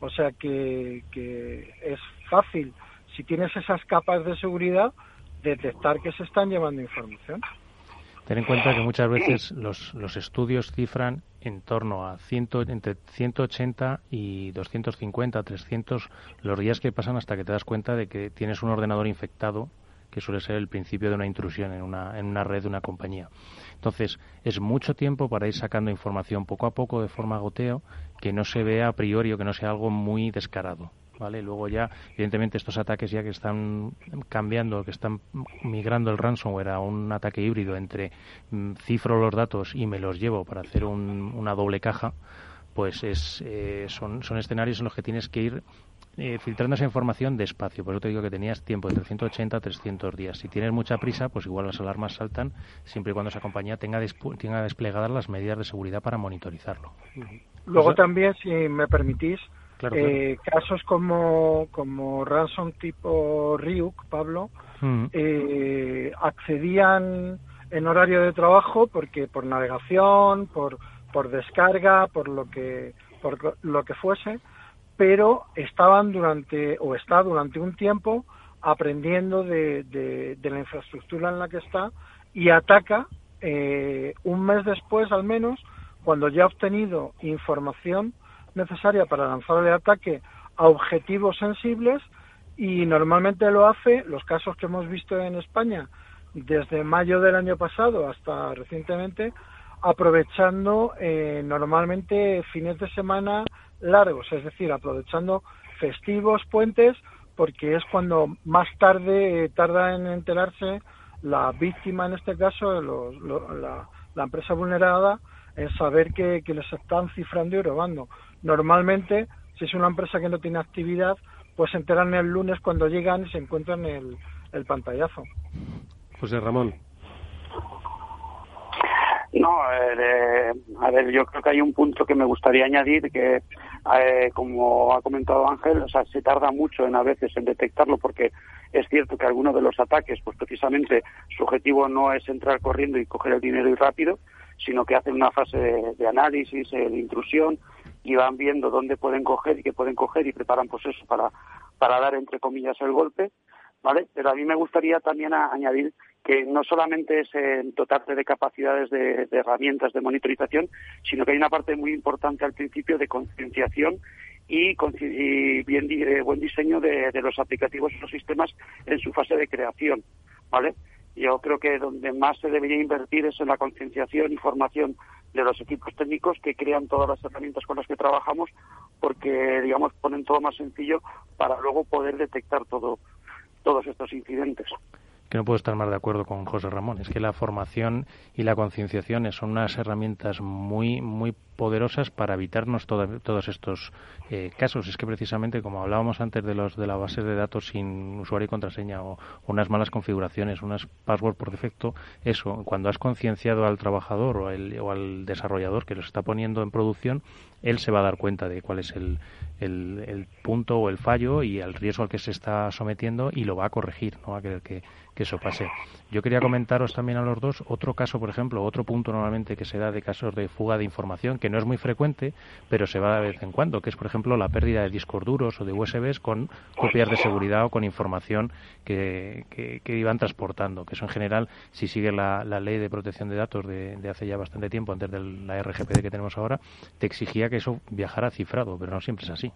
O sea que, que es fácil, si tienes esas capas de seguridad, detectar que se están llevando información. Ten en cuenta que muchas veces los, los estudios cifran en torno a ciento, entre 180 y 250, 300 los días que pasan hasta que te das cuenta de que tienes un ordenador infectado, que suele ser el principio de una intrusión en una, en una red de una compañía. Entonces, es mucho tiempo para ir sacando información poco a poco de forma goteo que no se vea a priori o que no sea algo muy descarado. ¿vale? Luego ya, evidentemente, estos ataques ya que están cambiando, que están migrando el ransomware a un ataque híbrido entre mm, cifro los datos y me los llevo para hacer una doble caja, pues es, eh, son, son escenarios en los que tienes que ir eh, filtrando esa información despacio. Por eso te digo que tenías tiempo de 380 a 300 días. Si tienes mucha prisa, pues igual las alarmas saltan siempre y cuando esa compañía tenga, tenga desplegadas las medidas de seguridad para monitorizarlo. Luego también, si me permitís, eh, casos como, como ransom tipo Ryuk, Pablo, mm. eh, accedían en horario de trabajo porque por navegación, por, por descarga, por lo que por lo que fuese, pero estaban durante o está durante un tiempo aprendiendo de, de, la infraestructura en la que está y ataca eh, un mes después al menos cuando ya ha obtenido información necesaria para lanzar el ataque a objetivos sensibles y normalmente lo hace, los casos que hemos visto en España desde mayo del año pasado hasta recientemente, aprovechando eh, normalmente fines de semana largos, es decir, aprovechando festivos, puentes, porque es cuando más tarde tarda en enterarse la víctima, en este caso, la, la, empresa vulnerada, en saber que, les están cifrando y robando. Normalmente, si es una empresa que no tiene actividad, pues se enteran el lunes cuando llegan y se encuentran el pantallazo. José Ramón. No, eh, a ver, yo creo que hay un punto que me gustaría añadir que, eh, como ha comentado Ángel, o sea, se tarda mucho en a veces en detectarlo porque es cierto que algunos de los ataques, pues precisamente su objetivo no es entrar corriendo y coger el dinero y rápido, sino que hacen una fase de, análisis, eh, de intrusión, y van viendo dónde pueden coger y qué pueden coger y preparan pues eso para, para dar entre comillas el golpe, ¿vale? Pero a mí me gustaría también añadir que no solamente es en dotarte de capacidades de, herramientas de monitorización, sino que hay una parte muy importante al principio de concienciación y, bien, buen diseño de, de los aplicativos y los sistemas en su fase de creación, ¿vale? Yo creo que donde más se debería invertir es en la concienciación y formación de los equipos técnicos que crean todas las herramientas con las que trabajamos, porque, digamos, ponen todo más sencillo para luego poder detectar todo, todos estos incidentes que no puedo estar más de acuerdo con José Ramón. Es que la formación y la concienciación son unas herramientas muy, muy poderosas para evitarnos todos estos eh, casos. Es que precisamente, como hablábamos antes de los de la base de datos sin usuario y contraseña o unas malas configuraciones, unas password por defecto, eso, cuando has concienciado al trabajador o, o al desarrollador que los está poniendo en producción, él se va a dar cuenta de cuál es el, el, el, punto o el fallo y el riesgo al que se está sometiendo y lo va a corregir, no va a querer que, que eso pase. Yo quería comentaros también a los dos otro caso, por ejemplo, otro punto normalmente que se da de casos de fuga de información, que no es muy frecuente, pero se va de vez en cuando, que es, por ejemplo, la pérdida de discos duros o de USBs con copias de seguridad o con información que, que, iban transportando, que eso en general, si sigue la, ley de protección de datos de, de, hace ya bastante tiempo, antes de la RGPD que tenemos ahora, te exigía que eso viajara cifrado, pero no siempre es así.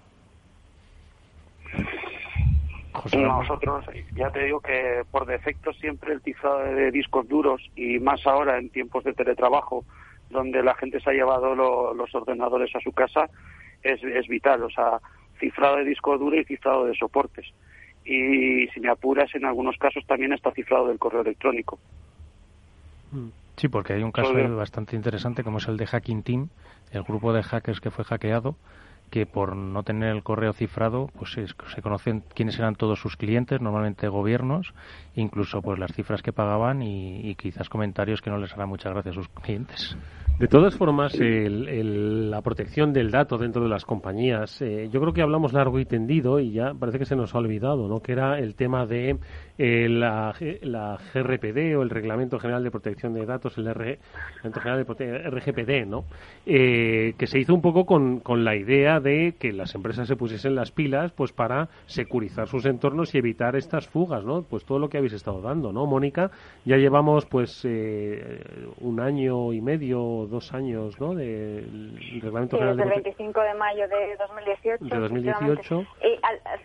Nosotros, ya te digo que por defecto siempre el cifrado de discos duros y más ahora en tiempos de teletrabajo, donde la gente se ha llevado los ordenadores a su casa, es, es vital, o sea, cifrado de disco duro y cifrado de soportes. Y si me apuras, en algunos casos también está cifrado del correo electrónico. Sí, porque hay un caso bastante interesante como es el de Hacking Team, el grupo de hackers que fue hackeado que por no tener el correo cifrado, pues se, conocen quiénes eran todos sus clientes, normalmente gobiernos, incluso pues las cifras que pagaban y, quizás comentarios que no les harán mucha gracia a sus clientes. De todas formas, el, la protección del dato dentro de las compañías, eh, yo creo que hablamos largo y tendido y ya parece que se nos ha olvidado, ¿no? Que era el tema de eh, la, la, GRPD o el Reglamento General de Protección de Datos, el Reglamento General de RGPD, ¿no? Eh, que se hizo un poco con, con la idea de que las empresas se pusiesen las pilas, pues para securizar sus entornos y evitar estas fugas, ¿no? Pues todo lo que habéis estado dando, ¿no, Mónica? Ya llevamos, pues, un año y medio dos años, ¿no? Del Reglamento General desde el 25 de mayo de 2018. De 2018. Y,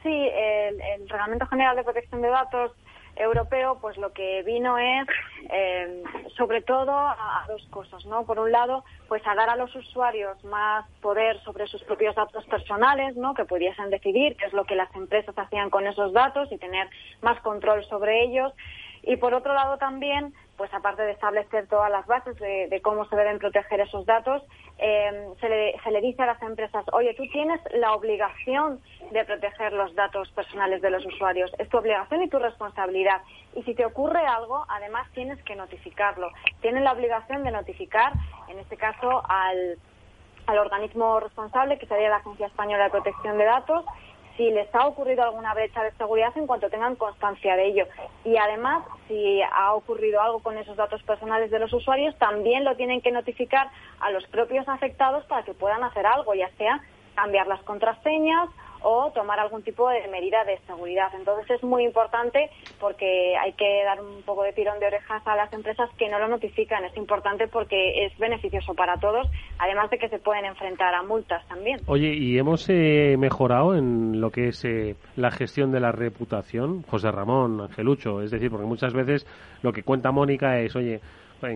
sí, el, Reglamento General de Protección de Datos europeo, pues lo que vino es, eh, sobre todo, a, dos cosas, ¿no? Por un lado, pues a dar a los usuarios más poder sobre sus propios datos personales, ¿no? Que pudiesen decidir qué es lo que las empresas hacían con esos datos y tener más control sobre ellos. Y por otro lado también, pues aparte de establecer todas las bases de, cómo se deben proteger esos datos, eh, se, le, se, le, dice a las empresas, oye, tú tienes la obligación de proteger los datos personales de los usuarios. Es tu obligación y tu responsabilidad. Y si te ocurre algo, además tienes que notificarlo. Tienen la obligación de notificar, en este caso, al, al organismo responsable, que sería la Agencia Española de Protección de Datos, si les ha ocurrido alguna brecha de seguridad en cuanto tengan constancia de ello. Y además, si ha ocurrido algo con esos datos personales de los usuarios, también lo tienen que notificar a los propios afectados para que puedan hacer algo, ya sea cambiar las contraseñas o tomar algún tipo de medida de seguridad. Entonces es muy importante porque hay que dar un poco de tirón de orejas a las empresas que no lo notifican. Es importante porque es beneficioso para todos, además de que se pueden enfrentar a multas también. Oye, ¿y hemos eh, mejorado en lo que es eh, la gestión de la reputación? José Ramón, Angelucho, es decir, porque muchas veces lo que cuenta Mónica es, oye,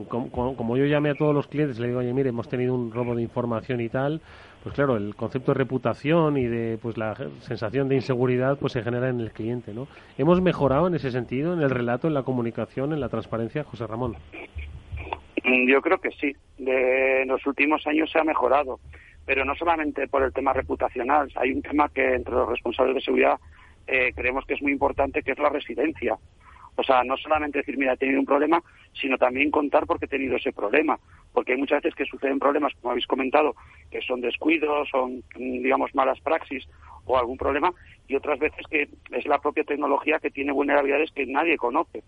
como, yo llamé a todos los clientes, le digo, oye, mire, hemos tenido un robo de información y tal, pues claro, el concepto de reputación y de pues la sensación de inseguridad pues se genera en el cliente, ¿no? Hemos mejorado en ese sentido, en el relato, en la comunicación, en la transparencia, José Ramón. Mm, yo creo que sí. De en los últimos años se ha mejorado, pero no solamente por el tema reputacional. Hay un tema que entre los responsables de seguridad eh, creemos que es muy importante, que es la residencia. O sea, no solamente decir, mira, he tenido un problema, sino también contar por qué he tenido ese problema. Porque hay muchas veces que suceden problemas, como habéis comentado, que son descuidos, son, digamos, malas praxis o algún problema, y otras veces que es la propia tecnología que tiene vulnerabilidades que nadie conoce.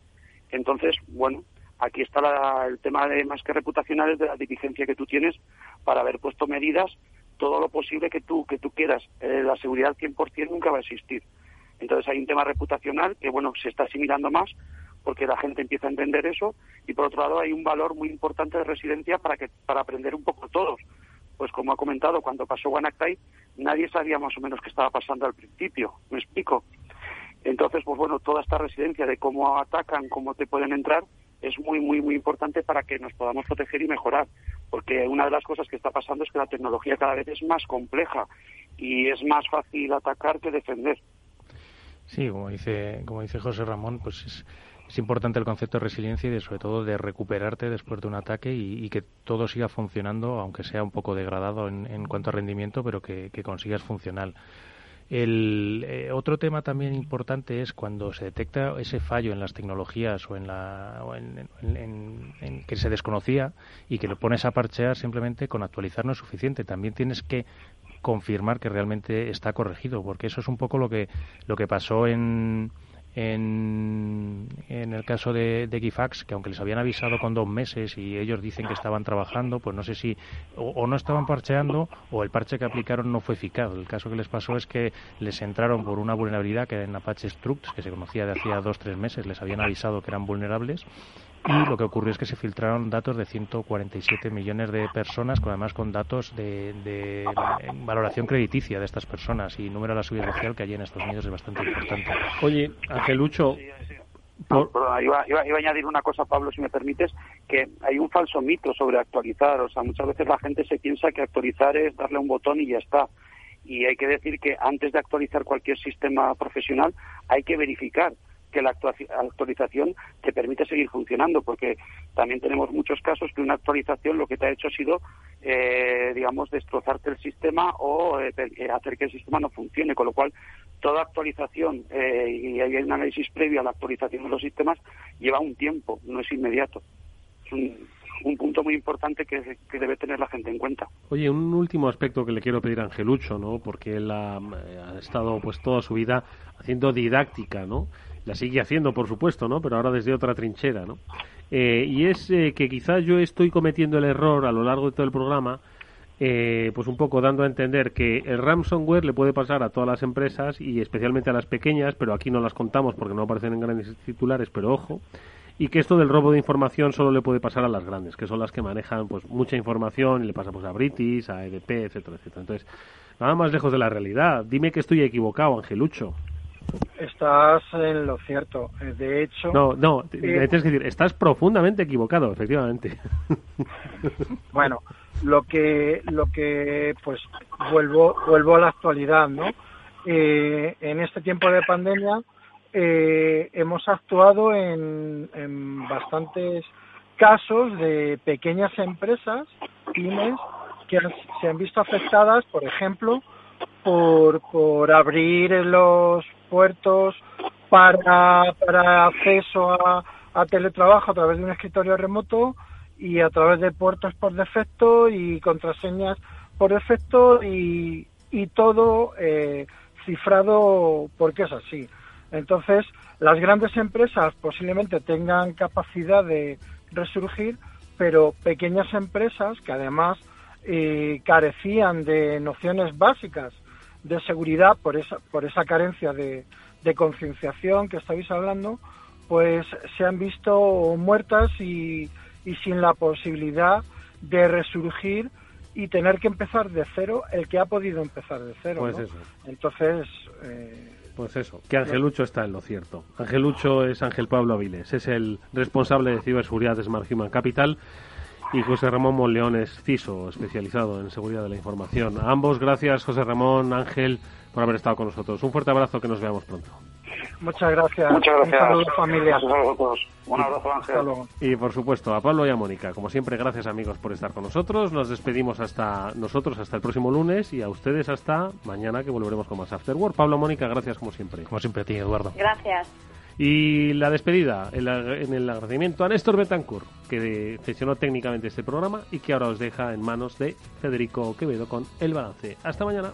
Entonces, bueno, aquí está el tema de más que reputacionales de la diligencia que tú tienes para haber puesto medidas todo lo posible que tú que tú quieras. Eh, la seguridad al 100% nunca va a existir. Entonces hay un tema reputacional que, bueno, se está asimilando más porque la gente empieza a entender eso y por otro lado hay un valor muy importante de residencia para que para aprender un poco todos. Pues como ha comentado, cuando pasó WannaCry, nadie sabía más o menos qué estaba pasando al principio, me explico. Entonces, pues bueno, toda esta residencia de cómo atacan, cómo te pueden entrar, es muy, muy, muy importante para que nos podamos proteger y mejorar. Porque una de las cosas que está pasando es que la tecnología cada vez es más compleja y es más fácil atacar que defender. Sí, como dice, como dice José Ramón, pues es, es importante el concepto de resiliencia y de, sobre todo de recuperarte después de un ataque y, que todo siga funcionando, aunque sea un poco degradado en, en cuanto a rendimiento, pero que, consigas funcionar. El eh, otro tema también importante es cuando se detecta ese fallo en las tecnologías o en la en, que se desconocía y que lo pones a parchear simplemente con actualizar no es suficiente. También tienes que confirmar que realmente está corregido, porque eso es un poco lo que lo que pasó en en, en el caso de, de Gifax, que aunque les habían avisado con dos meses y ellos dicen que estaban trabajando, pues no sé si o, no estaban parcheando o el parche que aplicaron no fue eficaz. El caso que les pasó es que les entraron por una vulnerabilidad que era en Apache Struct, que se conocía de hacía dos tres meses, les habían avisado que eran vulnerables y lo que ocurrió es que se filtraron datos de 147 millones de personas, con, además con datos de, valoración crediticia de estas personas y número de la seguridad social que allí en Estados Unidos es bastante importante. Oye, Angelucho... iba, iba, a añadir una cosa, Pablo, si me permites, que hay un falso mito sobre actualizar. O sea, muchas veces la gente se piensa que actualizar es darle un botón y ya está. Y hay que decir que antes de actualizar cualquier sistema profesional hay que verificar que la actualización te permite seguir funcionando, porque también tenemos muchos casos que una actualización lo que te ha hecho ha sido, eh, digamos, destrozarte el sistema o eh, hacer que el sistema no funcione, con lo cual toda actualización, eh, y hay un análisis previo a la actualización de los sistemas, lleva un tiempo, no es inmediato. Es un, punto muy importante que, debe tener la gente en cuenta. Oye, un último aspecto que le quiero pedir a Angelucho, ¿no? Porque él ha, ha estado pues toda su vida haciendo didáctica, ¿no? La sigue haciendo, por supuesto, ¿no? Pero ahora desde otra trinchera, ¿no? Eh, y es eh, que quizás yo estoy cometiendo el error a lo largo de todo el programa, eh, pues un poco dando a entender que el ransomware le puede pasar a todas las empresas y especialmente a las pequeñas, pero aquí no las contamos porque no aparecen en grandes titulares, pero ojo, y que esto del robo de información solo le puede pasar a las grandes, que son las que manejan pues mucha información y le pasa pues a British, a EDP, etcétera, etcétera. Entonces, nada más lejos de la realidad. Dime que estoy equivocado, Angelucho. Estás en lo cierto. Eh, de hecho. No, no, eh, tienes que decir, estás profundamente equivocado, efectivamente. Bueno, lo que, lo que, pues, vuelvo, vuelvo a la actualidad, ¿no? Eh, en este tiempo de pandemia hemos actuado en, en bastantes casos de pequeñas empresas, pymes, que se han visto afectadas, por ejemplo, por, por abrir los puertos para, para acceso a, teletrabajo a través de un escritorio remoto y a través de puertos por defecto y contraseñas por defecto y, y todo eh, cifrado porque es así. Entonces, las grandes empresas posiblemente tengan capacidad de resurgir, pero pequeñas empresas que además eh, carecían de nociones básicas de seguridad por esa, por esa carencia de, concienciación que estáis hablando, pues se han visto muertas y, y sin la posibilidad de resurgir y tener que empezar de cero el que ha podido empezar de cero. Pues eso. Entonces. Eh, pues eso, que Angelucho está en lo cierto. Angelucho es Ángel Pablo Aviles, es el responsable de ciberseguridad de Smart Human Capital y José Ramón Monleón es CISO, especializado en seguridad de la información. A ambos, gracias José Ramón, Ángel, por haber estado con nosotros. Un fuerte abrazo, que nos veamos pronto. Muchas gracias. Muchas gracias. Un saludo, familia. Un abrazo, Ángel. Y por supuesto, a Pablo y a Mónica. Como siempre, gracias amigos por estar con nosotros. Nos despedimos hasta nosotros hasta el próximo lunes y a ustedes hasta mañana que volveremos con más After Work. Pablo, Mónica, gracias como siempre. Como siempre a ti, Eduardo. Gracias. Y la despedida, en, el agradecimiento a Néstor Betancourt, que gestionó técnicamente este programa y que ahora os deja en manos de Federico Quevedo con el balance. Hasta mañana.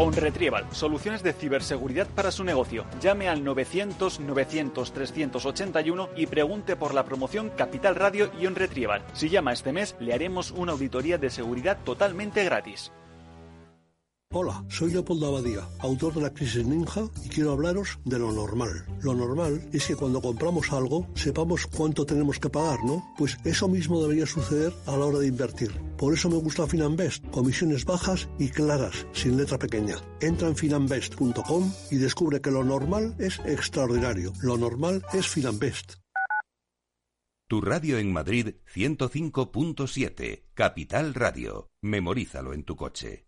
OnRetrieval, soluciones de ciberseguridad para su negocio. Llame al 900 900 381 y pregunte por la promoción Capital Radio y OnRetrieval. Si llama este mes, le haremos una auditoría de seguridad totalmente gratis. Hola, soy Leopoldo Abadía, autor de La Crisis Ninja, y quiero hablaros de lo normal. Lo normal es que cuando compramos algo sepamos cuánto tenemos que pagar, ¿no? Pues eso mismo debería suceder a la hora de invertir. Por eso me gusta Finanbest, comisiones bajas y claras, sin letra pequeña. Entra en finanbest.com y descubre que lo normal es extraordinario. Lo normal es Finanbest. Tu radio en Madrid 105.7, Capital Radio. Memorízalo en tu coche.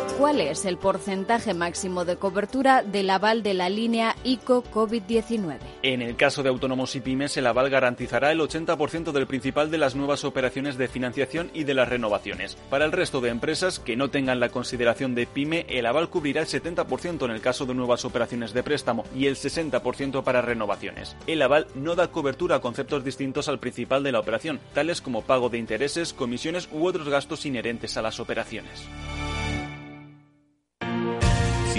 ¿Cuál es el porcentaje máximo de cobertura del aval de la línea ICO COVID-19? En el caso de autónomos y pymes, el aval garantizará el 80% del principal de las nuevas operaciones de financiación y de las renovaciones. Para el resto de empresas que no tengan la consideración de pyme, el aval cubrirá el 70% en el caso de nuevas operaciones de préstamo y el 60% para renovaciones. El aval no da cobertura a conceptos distintos al principal de la operación, tales como pago de intereses, comisiones u otros gastos inherentes a las operaciones.